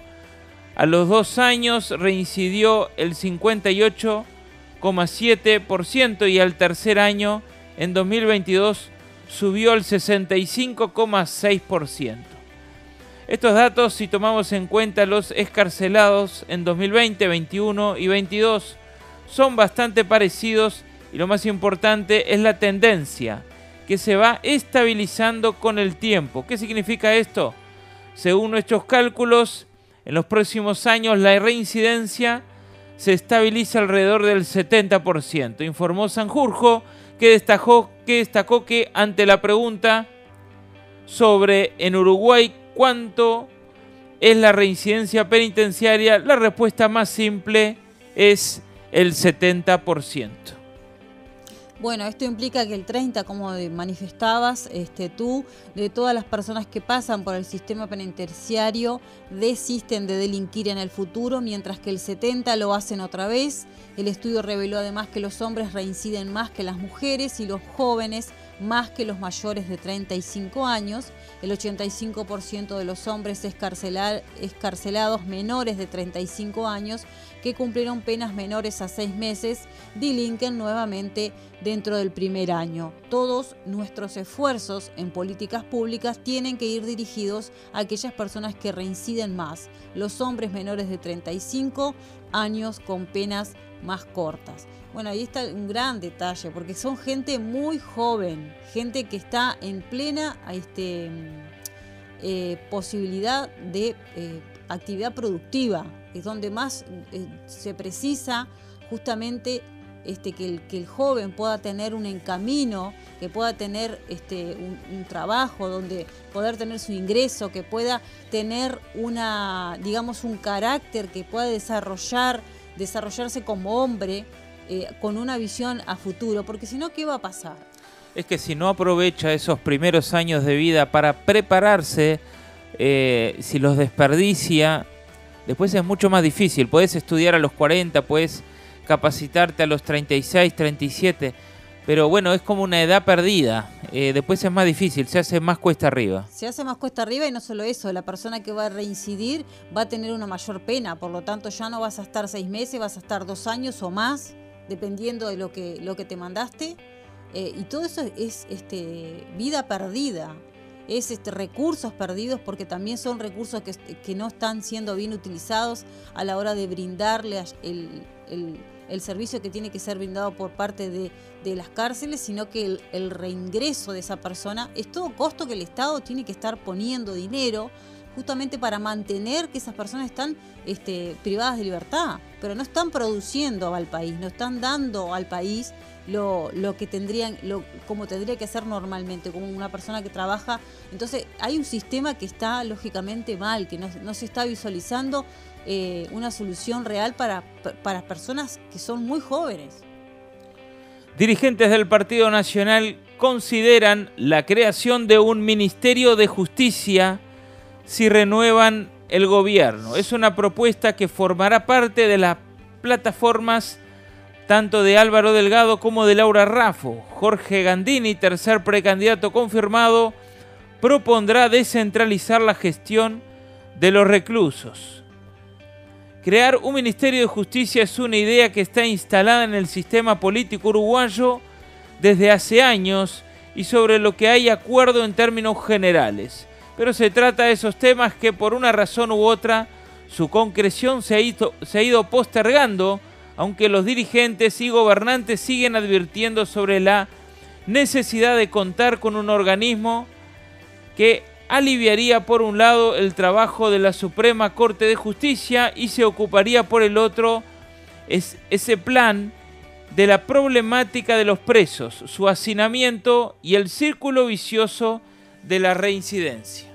A los dos años reincidió el 58,7% y al tercer año, en 2022, subió al 65,6%. Estos datos, si tomamos en cuenta los escarcelados en 2020, 21 y 22, son bastante parecidos y lo más importante es la tendencia que se va estabilizando con el tiempo. ¿Qué significa esto? Según nuestros cálculos, en los próximos años la reincidencia se estabiliza alrededor del 70%, informó Sanjurjo, que destacó, que destacó que ante la pregunta sobre en Uruguay cuánto es la reincidencia penitenciaria, la respuesta más simple es el 70%. Bueno, esto implica que el 30, como manifestabas este, tú, de todas las personas que pasan por el sistema penitenciario desisten de delinquir en el futuro, mientras que el 70 lo hacen otra vez. El estudio reveló además que los hombres reinciden más que las mujeres y los jóvenes más que los mayores de 35 años. El 85% de los hombres escarcelados menores de 35 años que cumplieron penas menores a seis meses delinquen nuevamente dentro del primer año. Todos nuestros esfuerzos en políticas públicas tienen que ir dirigidos a aquellas personas que reinciden más, los hombres menores de 35 años con penas más cortas. Bueno, ahí está un gran detalle, porque son gente muy joven, gente que está en plena este, eh, posibilidad de eh, actividad productiva, es donde más eh, se precisa justamente este, que, el, que el joven pueda tener un encamino, que pueda tener este, un, trabajo, donde poder tener su ingreso, que pueda tener una, digamos, un carácter, que pueda desarrollar, desarrollarse como hombre, eh, con una visión a futuro, porque si no, ¿qué va a pasar? Es que si no aprovecha esos primeros años de vida para prepararse, eh, si los desperdicia, después es mucho más difícil. Puedes estudiar a los 40, puedes capacitarte a los 36, 37, pero bueno, es como una edad perdida. Eh, después es más difícil, se hace más cuesta arriba. Se hace más cuesta arriba y no solo eso, la persona que va a reincidir va a tener una mayor pena, por lo tanto ya no vas a estar seis meses, vas a estar dos años o más dependiendo de lo que, lo que te mandaste. Eh, y todo eso es este, vida perdida, es este, recursos perdidos porque también son recursos que, que, no están siendo bien utilizados a la hora de brindarle el, el, servicio que tiene que ser brindado por parte de, de las cárceles, sino que el, el, reingreso de esa persona es todo costo que el Estado tiene que estar poniendo dinero justamente para mantener que esas personas están este, privadas de libertad, pero no están produciendo al país, no están dando al país lo, que tendrían, lo, como tendría que ser normalmente, como una persona que trabaja. Entonces hay un sistema que está lógicamente mal, que no, se está visualizando eh, una solución real para, para personas que son muy jóvenes. Dirigentes del Partido Nacional consideran la creación de un Ministerio de Justicia si renuevan el gobierno. Es una propuesta que formará parte de las plataformas tanto de Álvaro Delgado como de Laura Raffo. Jorge Gandini, tercer precandidato confirmado, propondrá descentralizar la gestión de los reclusos. Crear un Ministerio de Justicia es una idea que está instalada en el sistema político uruguayo desde hace años y sobre lo que hay acuerdo en términos generales. Pero se trata de esos temas que por una razón u otra su concreción se ha ido, se ha ido postergando aunque los dirigentes y gobernantes siguen advirtiendo sobre la necesidad de contar con un organismo que aliviaría por un lado el trabajo de la Suprema Corte de Justicia y se ocuparía por el otro es ese plan de la problemática de los presos, su hacinamiento y el círculo vicioso de la reincidencia.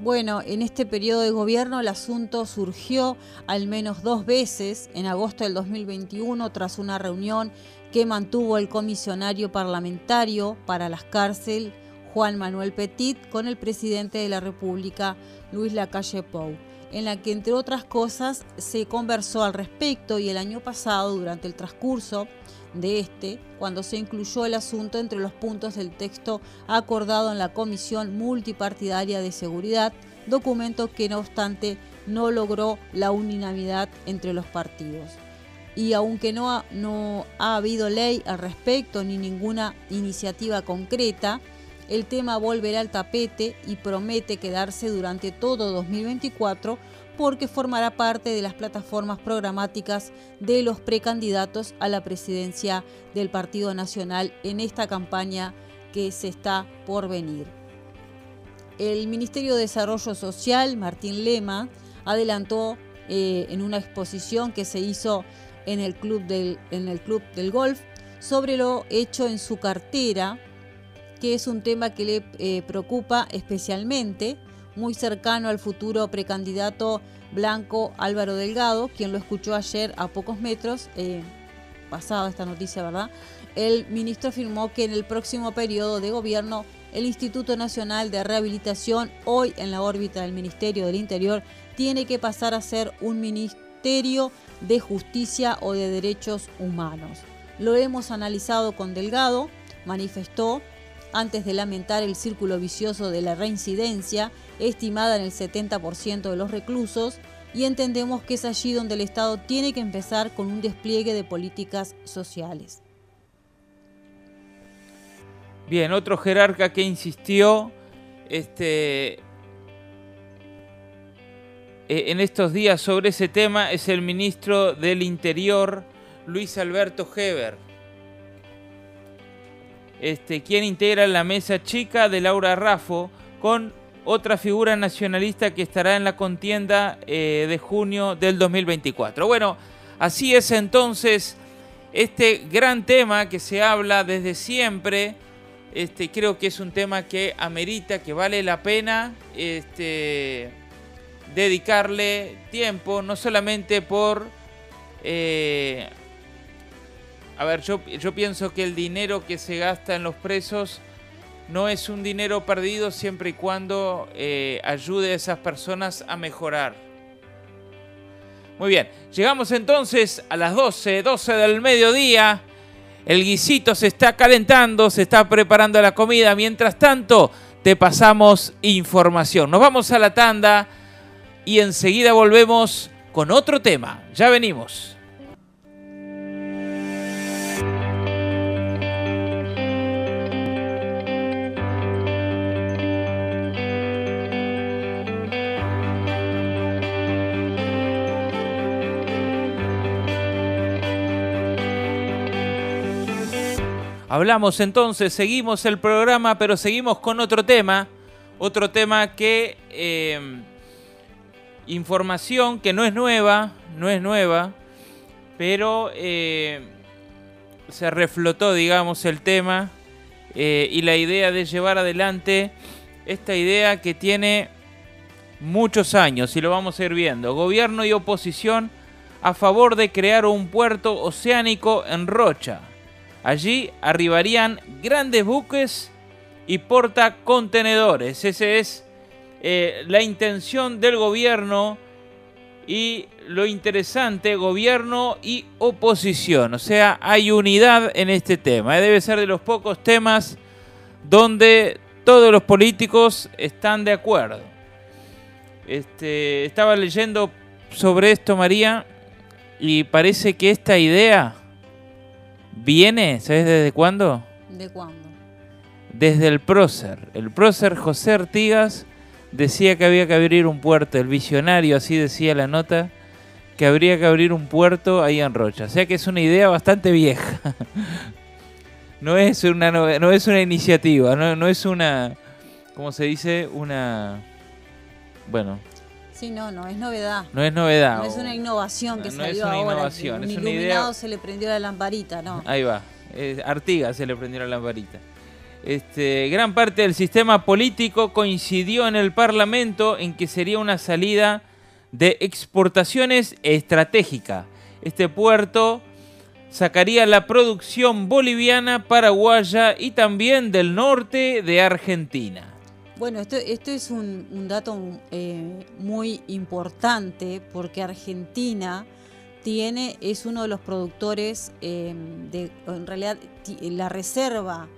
Bueno, en este periodo de gobierno el asunto surgió al menos dos veces en agosto del 2021 tras una reunión que mantuvo el comisionario parlamentario para las cárceles Juan Manuel Petit con el presidente de la República Luis Lacalle Pou, en la que entre otras cosas se conversó al respecto y el año pasado durante el transcurso de este, cuando se incluyó el asunto entre los puntos del texto acordado en la Comisión Multipartidaria de Seguridad, documento que no obstante no logró la unanimidad entre los partidos. Y aunque no ha, no ha habido ley al respecto ni ninguna iniciativa concreta, el tema volverá al tapete y promete quedarse durante todo 2024 porque formará parte de las plataformas programáticas de los precandidatos a la presidencia del Partido Nacional en esta campaña que se está por venir. El Ministerio de Desarrollo Social, Martín Lema, adelantó eh, en una exposición que se hizo en el, club del, en el Club del Golf sobre lo hecho en su cartera, que es un tema que le eh, preocupa especialmente muy cercano al futuro precandidato blanco Álvaro Delgado, quien lo escuchó ayer a pocos metros, eh, pasada esta noticia, ¿verdad? El ministro afirmó que en el próximo periodo de gobierno el Instituto Nacional de Rehabilitación, hoy en la órbita del Ministerio del Interior, tiene que pasar a ser un ministerio de justicia o de derechos humanos. Lo hemos analizado con Delgado, manifestó antes de lamentar el círculo vicioso de la reincidencia, estimada en el 70% de los reclusos, y entendemos que es allí donde el Estado tiene que empezar con un despliegue de políticas sociales. Bien, otro jerarca que insistió este, e, en estos días sobre ese tema es el ministro del Interior, Luis Alberto Heber este, quien integra la mesa chica de Laura Raffo con otra figura nacionalista que estará en la contienda eh, de junio del 2024. Bueno, así es entonces este gran tema que se habla desde siempre. Este, creo que es un tema que amerita, que vale la pena este, dedicarle tiempo, no solamente por eh, a ver, yo, yo pienso que el dinero que se gasta en los presos no es un dinero perdido siempre y cuando eh, ayude a esas personas a mejorar. Muy bien, llegamos entonces a las 12, 12 del mediodía. El guisito se está calentando, se está preparando la comida. Mientras tanto, te pasamos información. Nos vamos a la tanda y enseguida volvemos con otro tema. Ya venimos. Hablamos entonces, seguimos el programa, pero seguimos con otro tema. Otro tema que... Em, información que no es nueva, no es nueva, pero em, se reflotó, digamos, el tema eh, y la idea de llevar adelante esta idea que tiene muchos años y lo vamos a ir viendo. Gobierno y oposición a favor de crear un puerto oceánico en Rocha. Allí arribarían grandes buques y portacontenedores. Ese es eh, la intención del gobierno y lo interesante, gobierno y oposición. O sea, hay unidad en este tema. Eh, debe ser de los pocos temas donde todos los políticos están de acuerdo. Este, estaba leyendo sobre esto, María, y parece que esta idea viene, ¿sabes desde cuándo? ¿De cuándo? Desde el prócer. El prócer José Artigas decía que había que abrir un puerto, el visionario así decía la nota, que habría que abrir un puerto ahí en Rocha. O sea que es una idea bastante vieja. no es una no es una iniciativa, no, no es una ¿cómo se dice? una bueno, Sí, no, no es novedad. no es novedad. No es una innovación que no, no es salió una ahora. innovación, es un una idea- iluminado se le prendió la lamparita, no. Ahí va. Eh, Artigas se le prendió la lamparita. Este, gran parte del sistema político coincidió en el Parlamento en que sería una salida de exportaciones estratégica. Este puerto sacaría la producción boliviana, paraguaya y también del norte de Argentina. Bueno, esto, esto es un, dato eh, muy importante porque Argentina tiene, es uno de los productores eh, de, en realidad, la reserva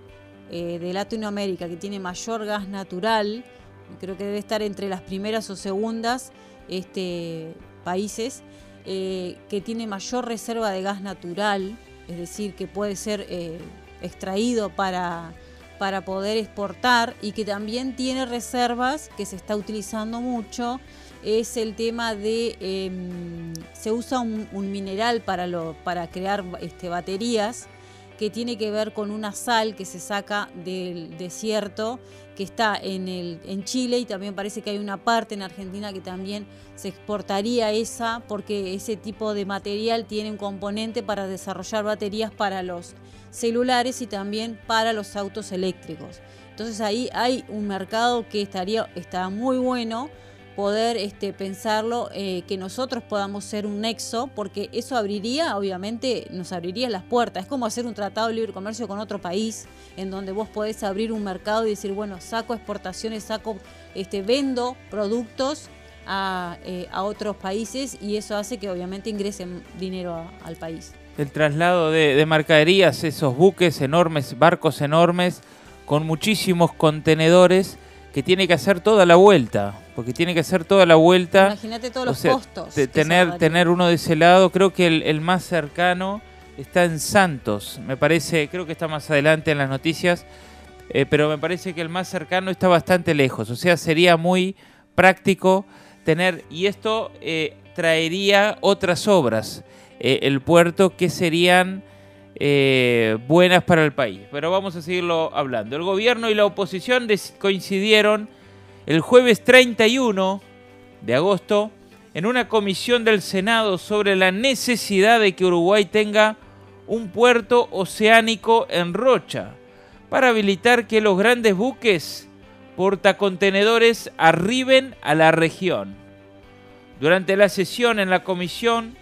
eh, de Latinoamérica que tiene mayor gas natural, creo que debe estar entre las primeras o segundas este, países, eh, que tiene mayor reserva de gas natural, es decir, que puede ser eh, extraído para, para poder exportar y que también tiene reservas que se está utilizando mucho, es el tema de, em, se usa un, un mineral para, lo, para crear este, baterías, que tiene que ver con una sal que se saca del desierto que está en, el, en Chile y también parece que hay una parte en Argentina que también se exportaría esa porque ese tipo de material tiene un componente para desarrollar baterías para los celulares y también para los autos eléctricos. Entonces ahí hay un mercado que estaría está muy bueno poder este, pensarlo, eh, que nosotros podamos ser un nexo, porque eso abriría, obviamente, nos abriría las puertas. Es como hacer un tratado de libre comercio con otro país, en donde vos podés abrir un mercado y decir, bueno, saco exportaciones, saco, este, vendo productos a, eh, a otros países y eso hace que obviamente ingresen dinero al país. El traslado de, de mercaderías, esos buques enormes, barcos enormes, con muchísimos contenedores que tiene que hacer toda la vuelta, porque tiene que hacer toda la vuelta. Imagínate todos los sea, costos. tener, tener uno de ese lado, creo que el, el más cercano está en Santos, me parece, creo que está más adelante en las noticias, eh, pero me parece que el más cercano está bastante lejos, o sea, sería muy práctico tener, y esto eh, traería otras obras, eh, el puerto que serían eh, buenas para el país, pero vamos a seguirlo hablando. El gobierno y la oposición coincidieron el jueves 31 de agosto en una comisión del Senado sobre la necesidad de que Uruguay tenga un puerto oceánico en Rocha para habilitar que los grandes buques portacontenedores arriben a la región. Durante la sesión en la comisión,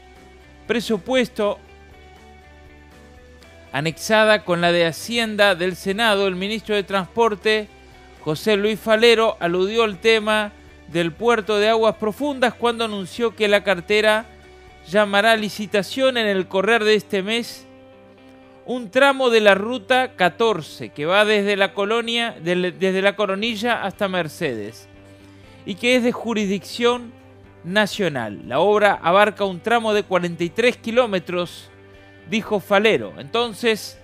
presupuesto anexada con la de Hacienda del Senado, el ministro de Transporte, José Luis Falero, aludió al tema del puerto de aguas profundas cuando anunció que la cartera llamará a licitación en el correr de este mes un tramo de la ruta 14 que va desde la colonia desde la Coronilla hasta Mercedes y que es de jurisdicción nacional. La obra abarca un tramo de 43 kilómetros, dijo Falero. Entonces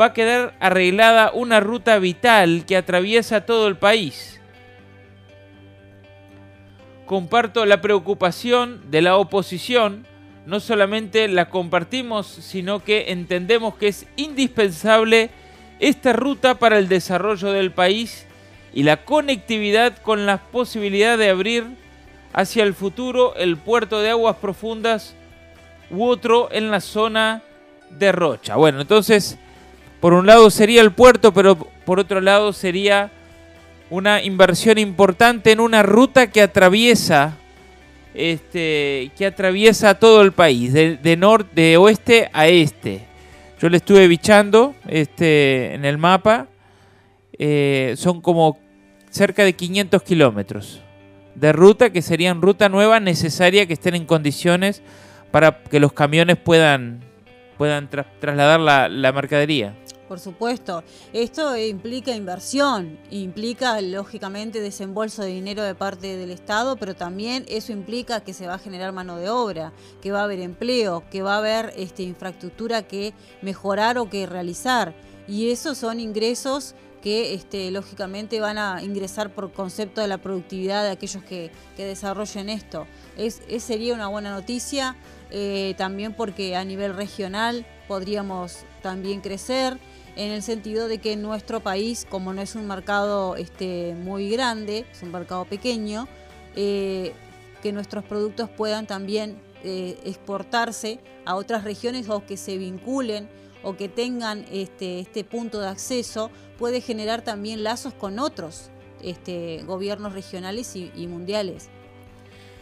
va a quedar arreglada una ruta vital que atraviesa todo el país. Comparto la preocupación de la oposición, no solamente la compartimos, sino que entendemos que es indispensable esta ruta para el desarrollo del país y la conectividad con la posibilidad de abrir hacia el futuro el puerto de aguas profundas u otro en la zona de Rocha. Bueno, entonces, por un lado sería el puerto, pero por otro lado sería una inversión importante en una ruta que atraviesa este que atraviesa todo el país de, norte de oeste a este yo le estuve bichando este en el mapa eh, son como cerca de 500 kilómetros de ruta que serían ruta nueva necesaria que estén en condiciones para que los camiones puedan, puedan trasladar la, la mercadería. Por supuesto, esto implica inversión, implica lógicamente desembolso de dinero de parte del Estado, pero también eso implica que se va a generar mano de obra, que va a haber empleo, que va a haber este, infraestructura que mejorar o que realizar. Y esos son ingresos que este, lógicamente van a ingresar por concepto de la productividad de aquellos que, desarrollen esto. Es, sería una buena noticia eh, también porque a nivel regional podríamos también crecer en el sentido de que nuestro país, como no es un mercado este, muy grande, es un mercado pequeño, eh, que nuestros productos puedan también eh, exportarse a otras regiones o que se vinculen o que tengan este, este punto de acceso, puede generar también lazos con otros este, gobiernos regionales y, y mundiales.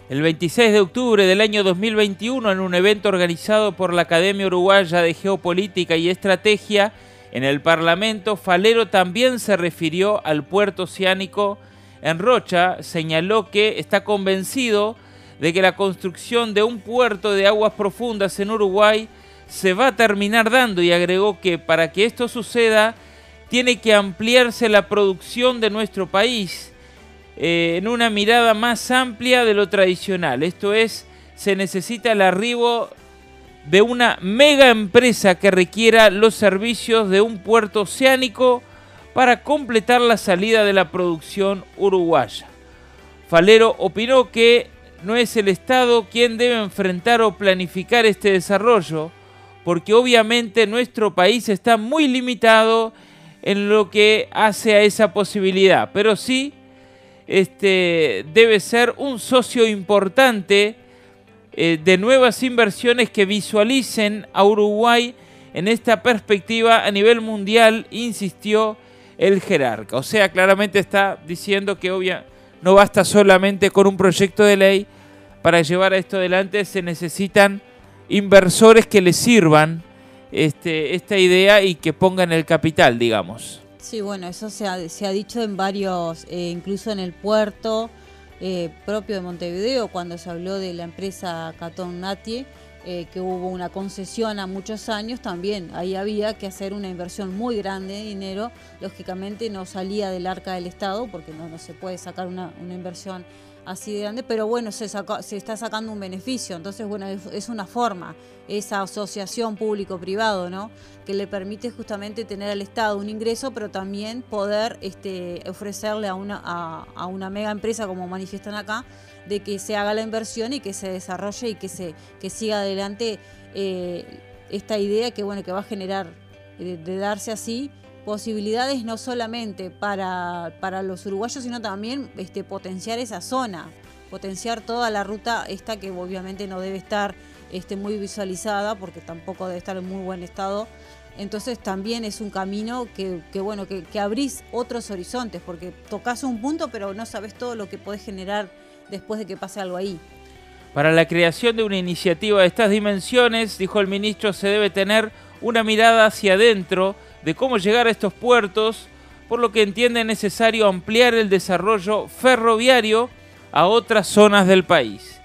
El 26 de octubre del año 2021, en un evento organizado por la Academia Uruguaya de Geopolítica y Estrategia, en el Parlamento, Falero también se refirió al puerto oceánico en Rocha, señaló que está convencido de que la construcción de un puerto de aguas profundas en Uruguay se va a terminar dando y agregó que para que esto suceda tiene que ampliarse la producción de nuestro país eh, en una mirada más amplia de lo tradicional. Esto es, se necesita el arribo de una mega empresa que requiera los servicios de un puerto oceánico para completar la salida de la producción uruguaya. Falero opinó que no es el Estado quien debe enfrentar o planificar este desarrollo, porque obviamente nuestro país está muy limitado en lo que hace a esa posibilidad, pero sí este, debe ser un socio importante eh, de nuevas inversiones que visualicen a Uruguay en esta perspectiva a nivel mundial, insistió el jerarca. O sea, claramente está diciendo que obvia, no basta solamente con un proyecto de ley para llevar esto adelante, se necesitan inversores que le sirvan este, esta idea y que pongan el capital, digamos. Sí, bueno, eso se ha, se ha dicho en varios, eh, incluso en el puerto, eh, propio de Montevideo, cuando se habló de la empresa Catón Natie, eh, que hubo una concesión a muchos años, también ahí había que hacer una inversión muy grande de dinero. Lógicamente no salía del arca del Estado, porque no, no se puede sacar una inversión así de grande, pero bueno, se, se está sacando un beneficio, entonces bueno, es, una forma, esa asociación público-privado, ¿no? Que le permite justamente tener al Estado un ingreso, pero también poder este, ofrecerle a una, a, una mega empresa, como manifiestan acá, de que se haga la inversión y que se desarrolle y que, se, que siga adelante eh, esta idea que, bueno, que va a generar, de darse así, posibilidades no solamente para, para los uruguayos, sino también este, potenciar esa zona, potenciar toda la ruta esta que obviamente no debe estar este, muy visualizada porque tampoco debe estar en muy buen estado. Entonces también es un camino que, bueno, que, que, abrís otros horizontes, porque tocas un punto, pero no sabes todo lo que podés generar después de que pase algo ahí. Para la creación de una iniciativa de estas dimensiones, dijo el ministro, se debe tener una mirada hacia adentro de cómo llegar a estos puertos, por lo que entiende necesario ampliar el desarrollo ferroviario a otras zonas del país.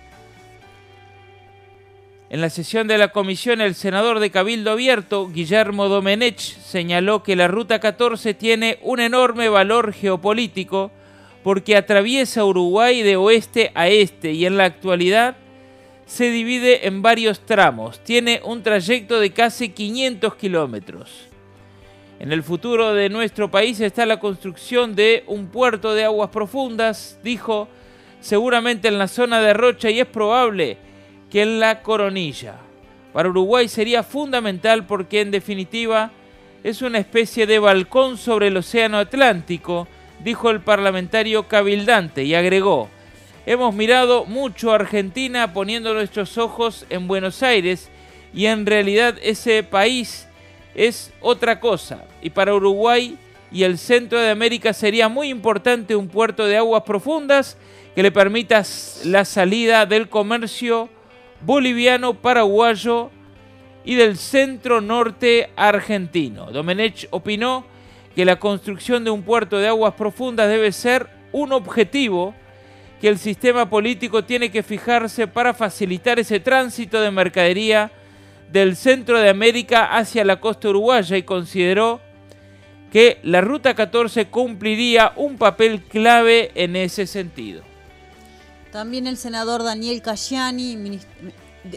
En la sesión de la comisión, el senador de Cabildo Abierto, Guillermo Domenech, señaló que la Ruta 14 tiene un enorme valor geopolítico porque atraviesa Uruguay de oeste a este y en la actualidad se divide en varios tramos. Tiene un trayecto de casi 500 kilómetros. En el futuro de nuestro país está la construcción de un puerto de aguas profundas, dijo, seguramente en la zona de Rocha y es probable que en la Coronilla. Para Uruguay sería fundamental porque en definitiva es una especie de balcón sobre el Océano Atlántico, dijo el parlamentario cabildante y agregó, hemos mirado mucho a Argentina poniendo nuestros ojos en Buenos Aires y en realidad ese país es otra cosa. Y para Uruguay y el centro de América sería muy importante un puerto de aguas profundas que le permita la salida del comercio boliviano, paraguayo y del centro norte argentino. Domenech opinó que la construcción de un puerto de aguas profundas debe ser un objetivo que el sistema político tiene que fijarse para facilitar ese tránsito de mercadería del centro de América hacia la costa uruguaya y consideró que la Ruta 14 cumpliría un papel clave en ese sentido. También el senador Daniel Cayani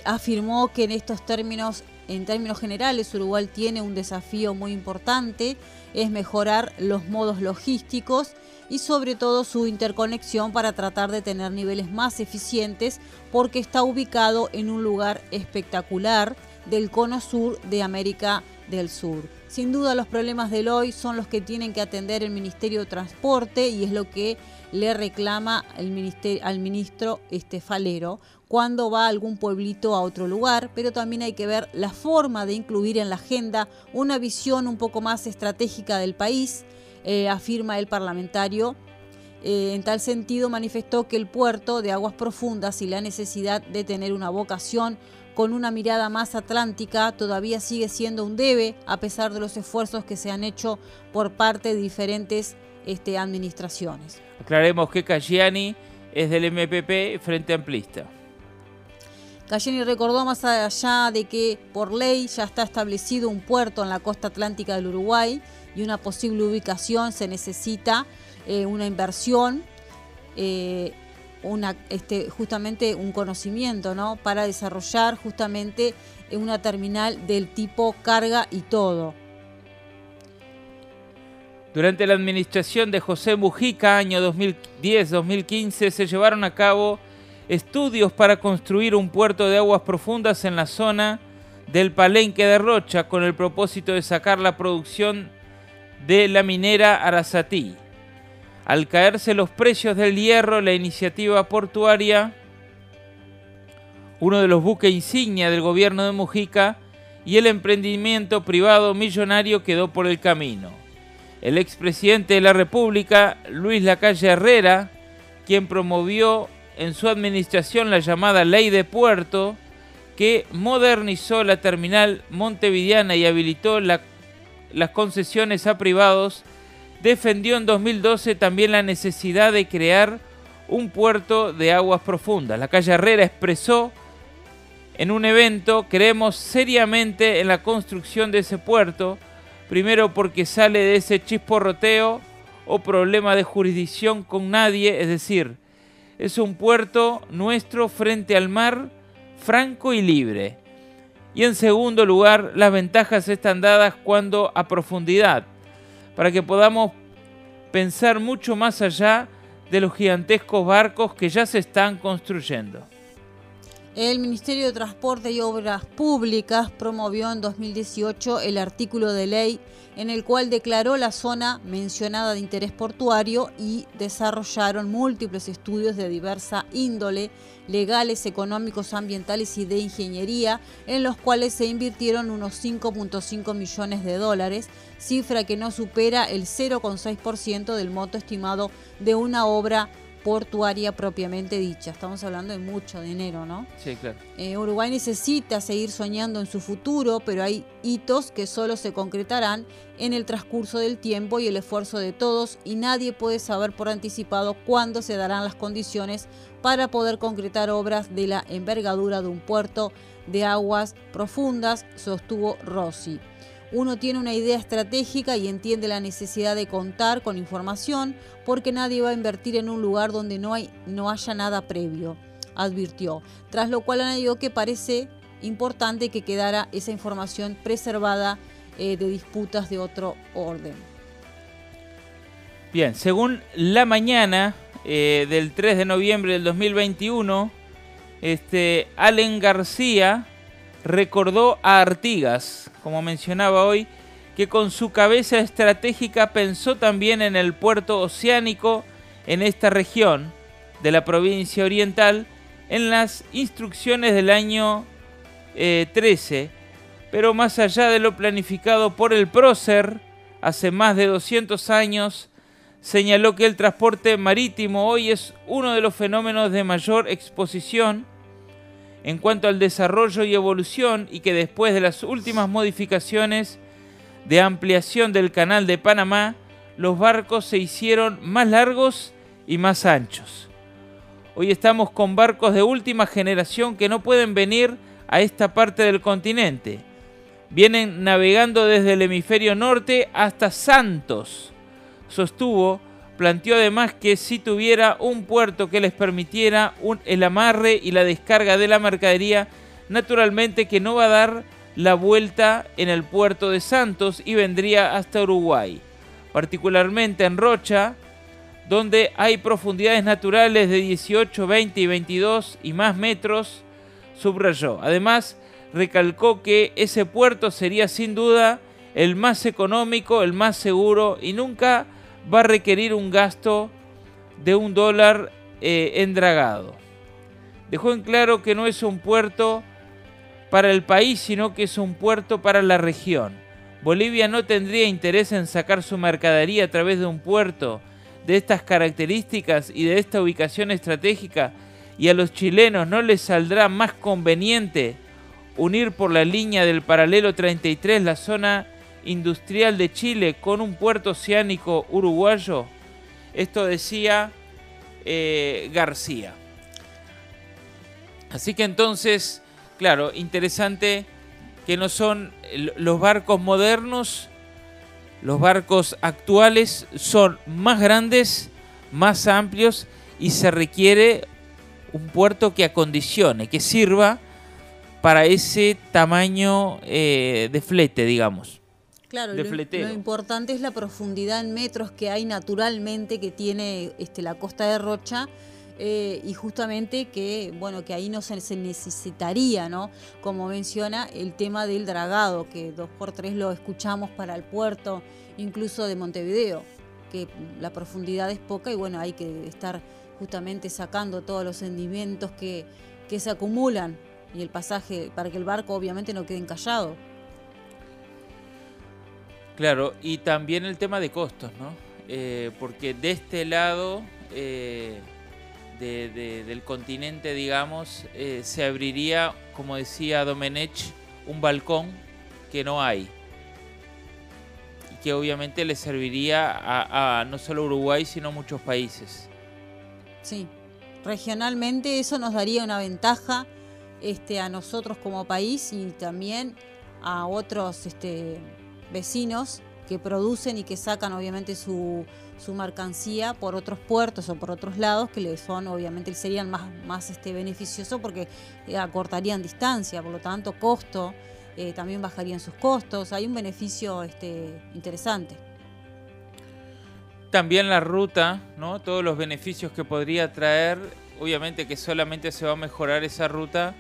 afirmó que en estos términos, en términos generales, Uruguay tiene un desafío muy importante, es mejorar los modos logísticos y sobre todo su interconexión para tratar de tener niveles más eficientes porque está ubicado en un lugar espectacular del cono sur de América del Sur. Sin duda los problemas del hoy son los que tienen que atender el Ministerio de Transporte y es lo que le reclama al ministro Estefalero cuando va a algún pueblito a otro lugar, pero también hay que ver la forma de incluir en la agenda una visión un poco más estratégica del país, eh, afirma el parlamentario. Eh, en tal sentido manifestó que el puerto de aguas profundas y la necesidad de tener una vocación con una mirada más atlántica todavía sigue siendo un debe, a pesar de los esfuerzos que se han hecho por parte de diferentes este, administraciones. Aclaremos que Cayani es del MPP Frente Amplista. Cayani recordó más allá de que por ley ya está establecido un puerto en la costa atlántica del Uruguay y una posible ubicación se necesita eh, una inversión. Eh, este, justamente un conocimiento ¿no? para desarrollar justamente una terminal del tipo carga y todo. Durante la administración de José Mujica, año 2010-2015, se llevaron a cabo estudios para construir un puerto de aguas profundas en la zona del Palenque de Rocha con el propósito de sacar la producción de la minera Arasatí. Al caerse los precios del hierro, la iniciativa portuaria, uno de los buques insignia del gobierno de Mujica, y el emprendimiento privado millonario quedó por el camino. El expresidente de la República, Luis Lacalle Herrera, quien promovió en su administración la llamada Ley de Puerto, que modernizó la terminal montevideana y habilitó las concesiones a privados, defendió en 2012 también la necesidad de crear un puerto de aguas profundas. La calle Herrera expresó en un evento, creemos seriamente en la construcción de ese puerto, primero porque sale de ese chisporroteo o problema de jurisdicción con nadie, es decir, es un puerto nuestro frente al mar, franco y libre. Y en segundo lugar, las ventajas están dadas cuando a profundidad para que podamos pensar mucho más allá de los gigantescos barcos que ya se están construyendo. El Ministerio de Transporte y Obras Públicas promovió en 2018 el artículo de ley en el cual declaró la zona mencionada de interés portuario y desarrollaron múltiples estudios de diversa índole, legales, económicos, ambientales y de ingeniería, en los cuales se invirtieron unos 5.5 millones de dólares, cifra que no supera el 0,6% del monto estimado de una obra portuaria propiamente dicha. Estamos hablando de mucho dinero, ¿no? Sí, claro. Eh, Uruguay necesita seguir soñando en su futuro, pero hay hitos que solo se concretarán en el transcurso del tiempo y el esfuerzo de todos y nadie puede saber por anticipado cuándo se darán las condiciones para poder concretar obras de la envergadura de un puerto de aguas profundas, sostuvo Rossi uno tiene una idea estratégica y entiende la necesidad de contar con información porque nadie va a invertir en un lugar donde no, hay, no haya nada previo, advirtió. Tras lo cual añadió que parece importante que quedara esa información preservada eh, de disputas de otro orden. Bien, según la mañana eh, del 3 de noviembre del 2021, este, Allen García recordó a Artigas, como mencionaba hoy, que con su cabeza estratégica pensó también en el puerto oceánico en esta región de la provincia oriental en las instrucciones del año 13, eh, pero más allá de lo planificado por el prócer hace más de 200 años, señaló que el transporte marítimo hoy es uno de los fenómenos de mayor exposición en cuanto al desarrollo y evolución y que después de las últimas modificaciones de ampliación del canal de Panamá, los barcos se hicieron más largos y más anchos. Hoy estamos con barcos de última generación que no pueden venir a esta parte del continente. Vienen navegando desde el hemisferio norte hasta Santos. Sostuvo, planteó además que si tuviera un puerto que les permitiera el amarre y la descarga de la mercadería, naturalmente que no va a dar la vuelta en el puerto de Santos y vendría hasta Uruguay, particularmente en Rocha, donde hay profundidades naturales de 18, 20 y 22 y más metros, subrayó. Además, recalcó que ese puerto sería sin duda el más económico, el más seguro y nunca va a requerir un gasto de un dólar eh, endragado. Dejó en claro que no es un puerto para el país, sino que es un puerto para la región. Bolivia no tendría interés en sacar su mercadería a través de un puerto de estas características y de esta ubicación estratégica y a los chilenos no les saldrá más conveniente unir por la línea del paralelo 33 la zona industrial de Chile con un puerto oceánico uruguayo. Esto decía eh, García. Así que entonces claro, interesante que no son los barcos modernos, los barcos actuales son más grandes, más amplios y se requiere un puerto que acondicione, que sirva para ese tamaño eh, de flete, digamos. Claro, lo, lo, importante es la profundidad en metros que hay naturalmente que tiene este, la costa de Rocha eh, y justamente que, bueno, que ahí no se, necesitaría, ¿no? Como menciona, el tema del dragado, que dos por tres lo escuchamos para el puerto, incluso de Montevideo, que la profundidad es poca y bueno, hay que estar justamente sacando todos los sedimentos que, que se acumulan y el pasaje para que el barco obviamente no quede encallado. Claro, y también el tema de costos, ¿no? Eh, porque de este lado eh, del continente, digamos, eh, se abriría, como decía Domenech, un balcón que no hay. Y que obviamente le serviría a, no solo Uruguay, sino a muchos países. Sí, regionalmente eso nos daría una ventaja este, a nosotros como país y también a otros este, vecinos que producen y que sacan obviamente su, su mercancía por otros puertos o por otros lados que le son obviamente serían más, más este, beneficiosos porque eh, acortarían distancia, por lo tanto costo, eh, también bajarían sus costos, hay un beneficio este, interesante. También la ruta, ¿no? todos los beneficios que podría traer, obviamente que solamente se va a mejorar esa ruta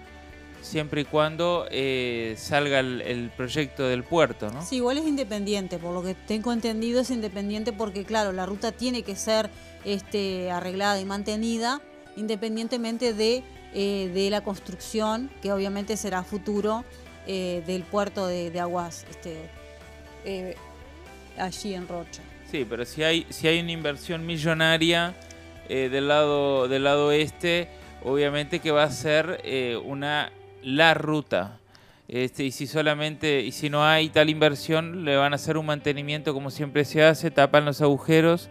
siempre y cuando eh, salga el, proyecto del puerto, ¿no? Sí, igual es independiente, por lo que tengo entendido es independiente porque, claro, la ruta tiene que ser este, arreglada y mantenida independientemente de, eh, de la construcción, que obviamente será futuro eh, del puerto de, aguas este, allí en Rocha. Sí, pero si hay, si hay una inversión millonaria del, lado, del lado este, obviamente que va a ser una la ruta. Este, y si solamente, y si no hay tal inversión, le van a hacer un mantenimiento como siempre se hace, tapan los agujeros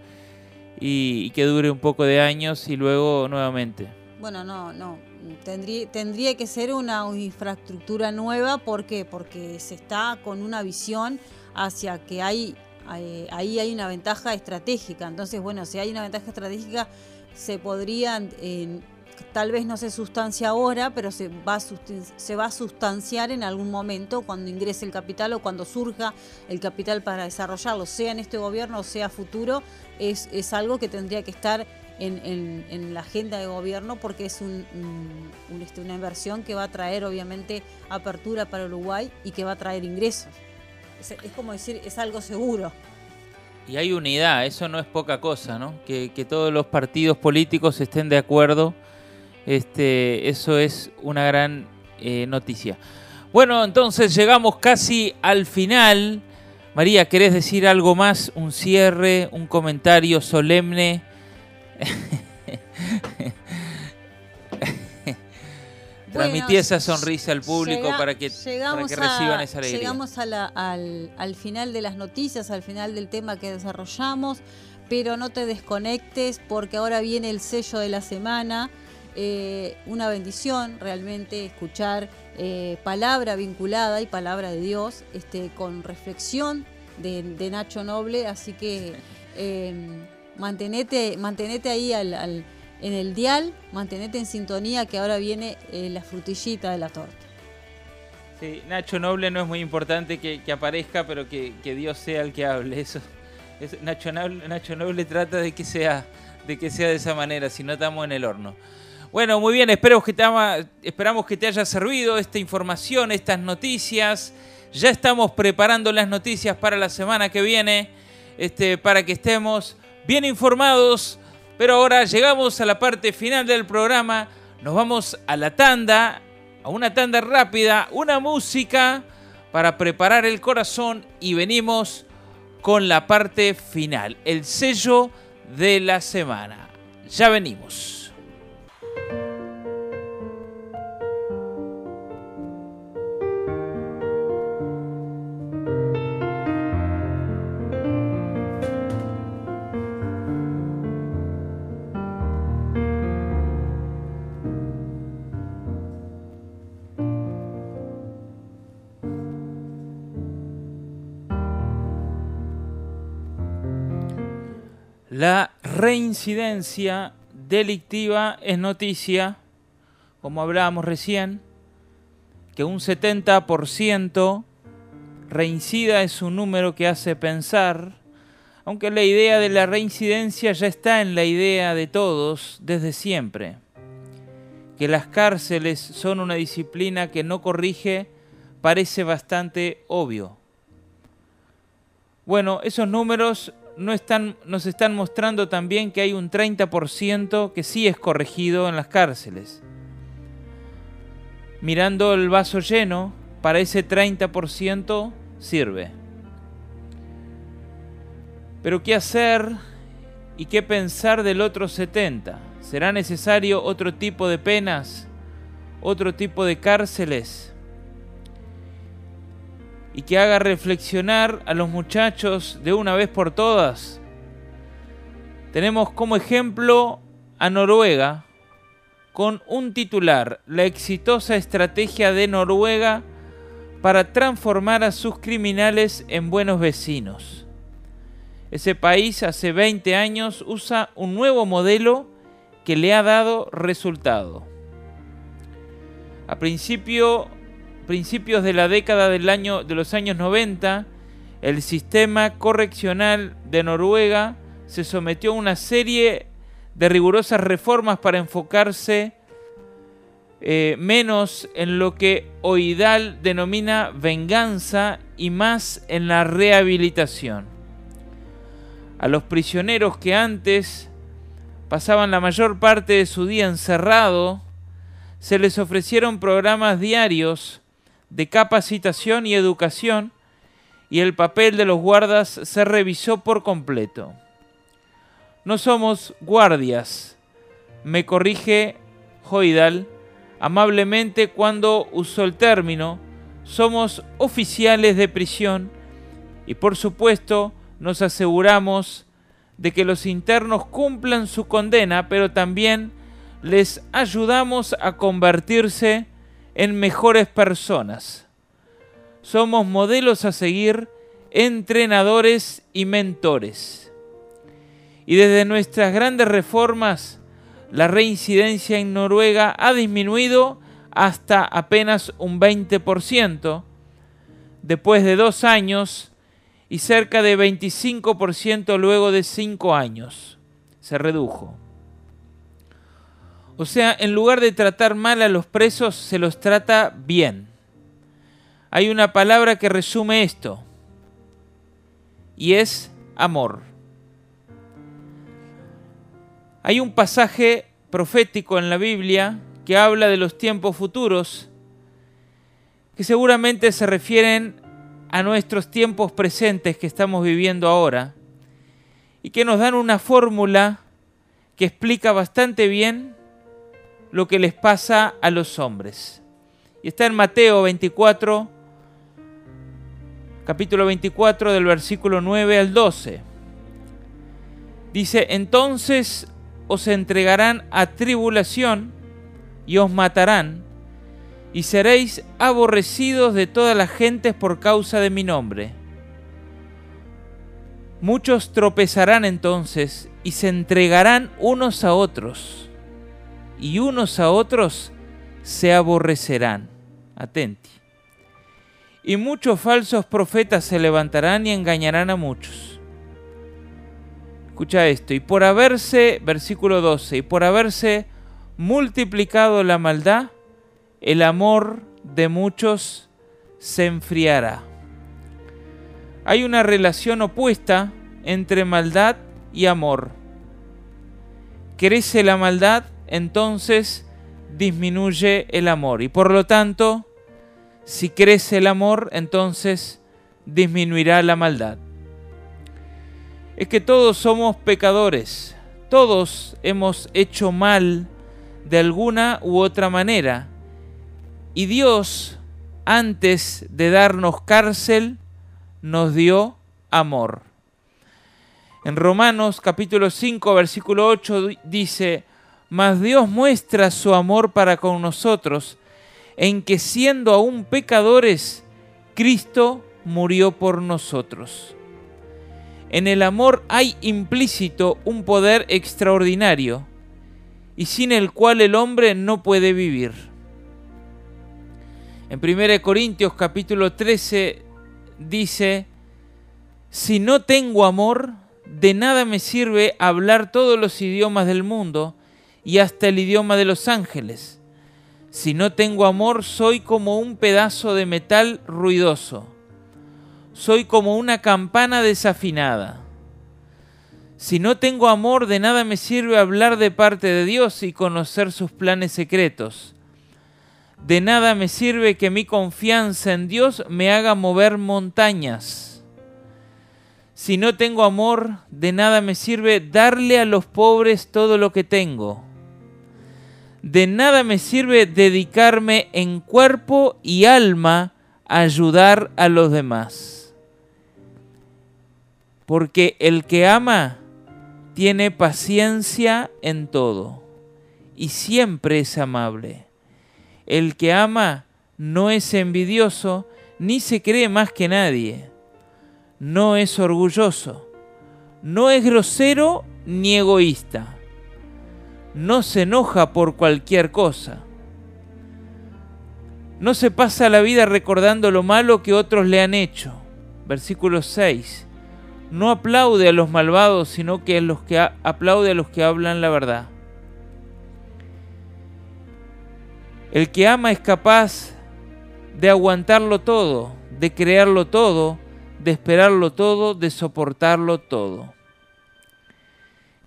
y, que dure un poco de años y luego nuevamente. Bueno, no, no. Tendría, tendría que ser una infraestructura nueva. ¿Por qué? Porque se está con una visión hacia que hay, ahí hay una ventaja estratégica. Entonces, bueno, si hay una ventaja estratégica, se podrían tal vez no se sustancia ahora, pero se va, a se va a sustanciar en algún momento cuando ingrese el capital o cuando surja el capital para desarrollarlo, sea en este gobierno o sea futuro, es, algo que tendría que estar en, la agenda de gobierno porque es un, este, una inversión que va a traer obviamente apertura para Uruguay y que va a traer ingresos. Es, como decir, es algo seguro. Y hay unidad, eso no es poca cosa, ¿no? Que todos los partidos políticos estén de acuerdo este, eso es una gran eh, noticia. Bueno, entonces llegamos casi al final. María, ¿querés decir algo más? ¿Un cierre? ¿Un comentario solemne? Transmití esa sonrisa al público para que, reciban esa alegría. Llegamos al, al final de las noticias, al final del tema que desarrollamos pero no te desconectes porque ahora viene el sello de la semana. Eh, una bendición realmente escuchar eh, palabra vinculada y palabra de Dios este, con reflexión de, Nacho Noble, así que em, mantenete, mantenete ahí en el dial, mantenete en sintonía que ahora viene eh, la frutillita de la torta. Sí, Nacho Noble no es muy importante que, aparezca, pero que, Dios sea el que hable. Eso, Nacho, Noble, Nacho Noble trata de que sea de que sea de esa manera, si no estamos en el horno. Bueno, muy bien, espero que te esperamos que te haya servido esta información, estas noticias. Ya estamos preparando las noticias para la semana que viene, este, para que estemos bien informados. Pero ahora llegamos a la parte final del programa. Nos vamos a la tanda, a una tanda rápida, una música para preparar el corazón y venimos con la parte final, el sello de la semana. Ya venimos. La reincidencia delictiva es noticia, como hablábamos recién, que un 70% reincida es un número que hace pensar, aunque la idea de la reincidencia ya está en la idea de todos desde siempre, que las cárceles son una disciplina que no corrige parece bastante obvio. Bueno, esos números no están, nos están mostrando también que hay un 30% que sí es corregido en las cárceles. Mirando el vaso lleno, para ese 30% sirve. Pero ¿qué hacer y qué pensar del otro 70%? ¿Será necesario otro tipo de penas? ¿Otro tipo de cárceles? Y que haga reflexionar a los muchachos de una vez por todas. Tenemos como ejemplo a Noruega con un titular, la exitosa estrategia de Noruega para transformar a sus criminales en buenos vecinos. Ese país hace 20 años usa un nuevo modelo que le ha dado resultado. A principio principios de la década del año, de los años 90, el sistema correccional de Noruega se sometió a una serie de rigurosas reformas para enfocarse eh, menos en lo que Oidal denomina venganza y más en la rehabilitación. A los prisioneros que antes pasaban la mayor parte de su día encerrado, se les ofrecieron programas diarios de capacitación y educación y el papel de los guardas se revisó por completo. No somos guardias, me corrige Hoidal amablemente cuando usó el término, somos oficiales de prisión y por supuesto nos aseguramos de que los internos cumplan su condena, pero también les ayudamos a convertirse en mejores personas. Somos modelos a seguir, entrenadores y mentores. Y desde nuestras grandes reformas, la reincidencia en Noruega ha disminuido hasta apenas un 20%, después de dos años, y cerca de 25% luego de cinco años. Se redujo. O sea, en lugar de tratar mal a los presos, se los trata bien. Hay una palabra que resume esto, y es amor. Hay un pasaje profético en la Biblia que habla de los tiempos futuros, que seguramente se refieren a nuestros tiempos presentes que estamos viviendo ahora, y que nos dan una fórmula que explica bastante bien lo que les pasa a los hombres. Y está en Mateo 24, capítulo 24 del versículo 9 al 12. Dice, entonces os entregarán a tribulación y os matarán, y seréis aborrecidos de todas las gentes por causa de mi nombre. Muchos tropezarán entonces y se entregarán unos a otros, y unos a otros se aborrecerán. Atenti. Y muchos falsos profetas se levantarán y engañarán a muchos. Escucha esto, y por haberse, versículo 12, y por haberse multiplicado la maldad, el amor de muchos se enfriará. Hay una relación opuesta entre maldad y amor. Crece la maldad, entonces disminuye el amor. Y por lo tanto, si crece el amor, entonces disminuirá la maldad. Es que todos somos pecadores, todos hemos hecho mal de alguna u otra manera. Y Dios, antes de darnos cárcel, nos dio amor. En Romanos capítulo 5, versículo 8 dice, Mas Dios muestra su amor para con nosotros, en que siendo aún pecadores, Cristo murió por nosotros. En el amor hay implícito un poder extraordinario y sin el cual el hombre no puede vivir. En 1 Corintios capítulo 13 dice, si no tengo amor, de nada me sirve hablar todos los idiomas del mundo y hasta el idioma de los ángeles. Si no tengo amor, soy como un pedazo de metal ruidoso. Soy como una campana desafinada. Si no tengo amor, de nada me sirve hablar de parte de Dios y conocer sus planes secretos. De nada me sirve que mi confianza en Dios me haga mover montañas. Si no tengo amor, de nada me sirve darle a los pobres todo lo que tengo. De nada me sirve dedicarme en cuerpo y alma a ayudar a los demás. Porque el que ama tiene paciencia en todo y siempre es amable. El que ama no es envidioso ni se cree más que nadie. No es orgulloso. No es grosero ni egoísta. No se enoja por cualquier cosa. No se pasa la vida recordando lo malo que otros le han hecho. Versículo 6 no aplaude a los malvados, sino que, los que aplaude a los que hablan la verdad. El que ama es capaz de aguantarlo todo, de crearlo todo, de esperarlo todo, de soportarlo todo.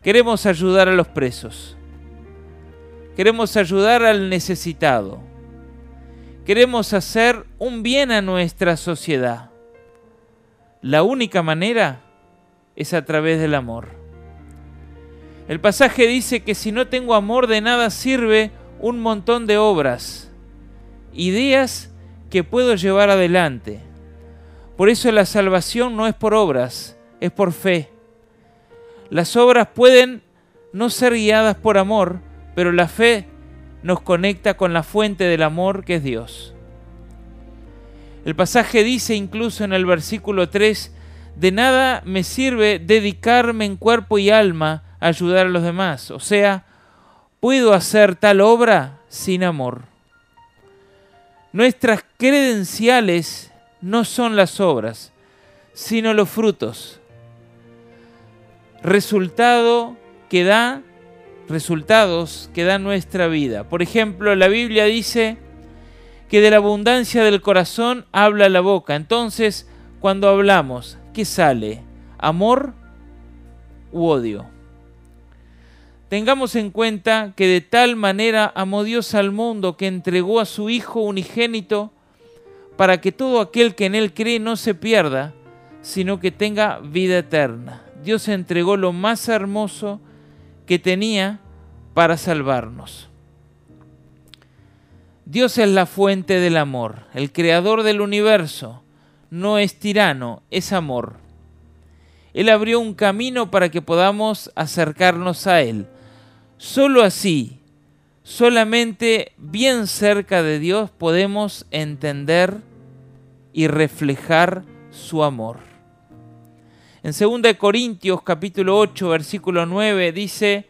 Queremos ayudar a los presos. Queremos ayudar al necesitado. Queremos hacer un bien a nuestra sociedad. La única manera es a través del amor. El pasaje dice que si no tengo amor de nada sirve un montón de obras, ideas que puedo llevar adelante. Por eso la salvación no es por obras, es por fe. Las obras pueden no ser guiadas por amor, pero la fe nos conecta con la fuente del amor que es Dios. El pasaje dice incluso en el versículo 3 de nada me sirve dedicarme en cuerpo y alma a ayudar a los demás. O sea, puedo hacer tal obra sin amor. Nuestras credenciales no son las obras, sino los frutos. Resultado que da, resultados que da nuestra vida. Por ejemplo, la Biblia dice que de la abundancia del corazón habla la boca. Entonces, cuando hablamos, ¿qué sale? ¿Amor u odio? Tengamos en cuenta que de tal manera amó Dios al mundo que entregó a su Hijo unigénito para que todo aquel que en Él cree no se pierda, sino que tenga vida eterna. Dios entregó lo más hermoso que tenía para salvarnos. Dios es la fuente del amor, el creador del universo, no es tirano, es amor. Él abrió un camino para que podamos acercarnos a Él. Solo así, solamente bien cerca de Dios podemos entender y reflejar su amor. En 2 Corintios capítulo 8 versículo 9 dice,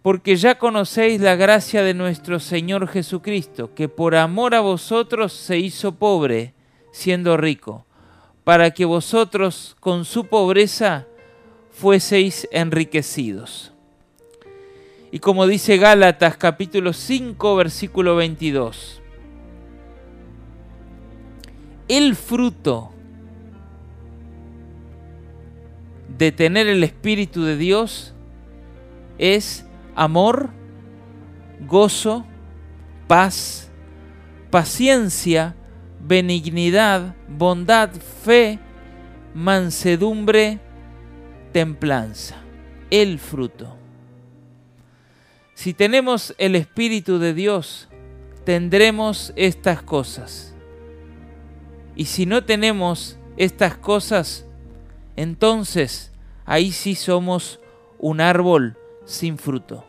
porque ya conocéis la gracia de nuestro Señor Jesucristo, que por amor a vosotros se hizo pobre, siendo rico, para que vosotros con su pobreza fueseis enriquecidos. Y como dice Gálatas capítulo 5 versículo 22, el fruto de tener el Espíritu de Dios es amor, gozo, paz, paciencia, benignidad, bondad, fe, mansedumbre, templanza. El fruto. Si tenemos el Espíritu de Dios, tendremos estas cosas. Y si no tenemos estas cosas, entonces ahí sí somos un árbol sin fruto.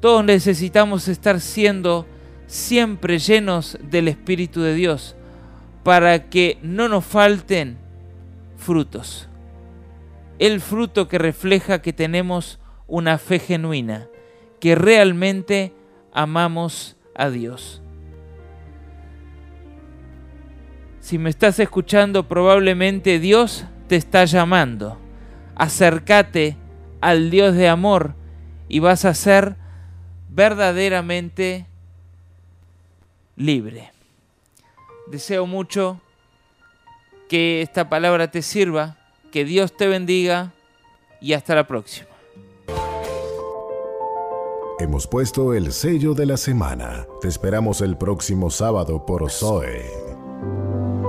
Todos necesitamos estar siendo siempre llenos del Espíritu de Dios para que no nos falten frutos. El fruto que refleja que tenemos una fe genuina, que realmente amamos a Dios. Si me estás escuchando, probablemente Dios te está llamando. Acércate al Dios de amor y vas a ser verdaderamente libre. Deseo mucho que esta palabra te sirva, que Dios te bendiga y hasta la próxima. Hemos puesto el sello de la semana. Te esperamos el próximo sábado por Zoe. Thank you.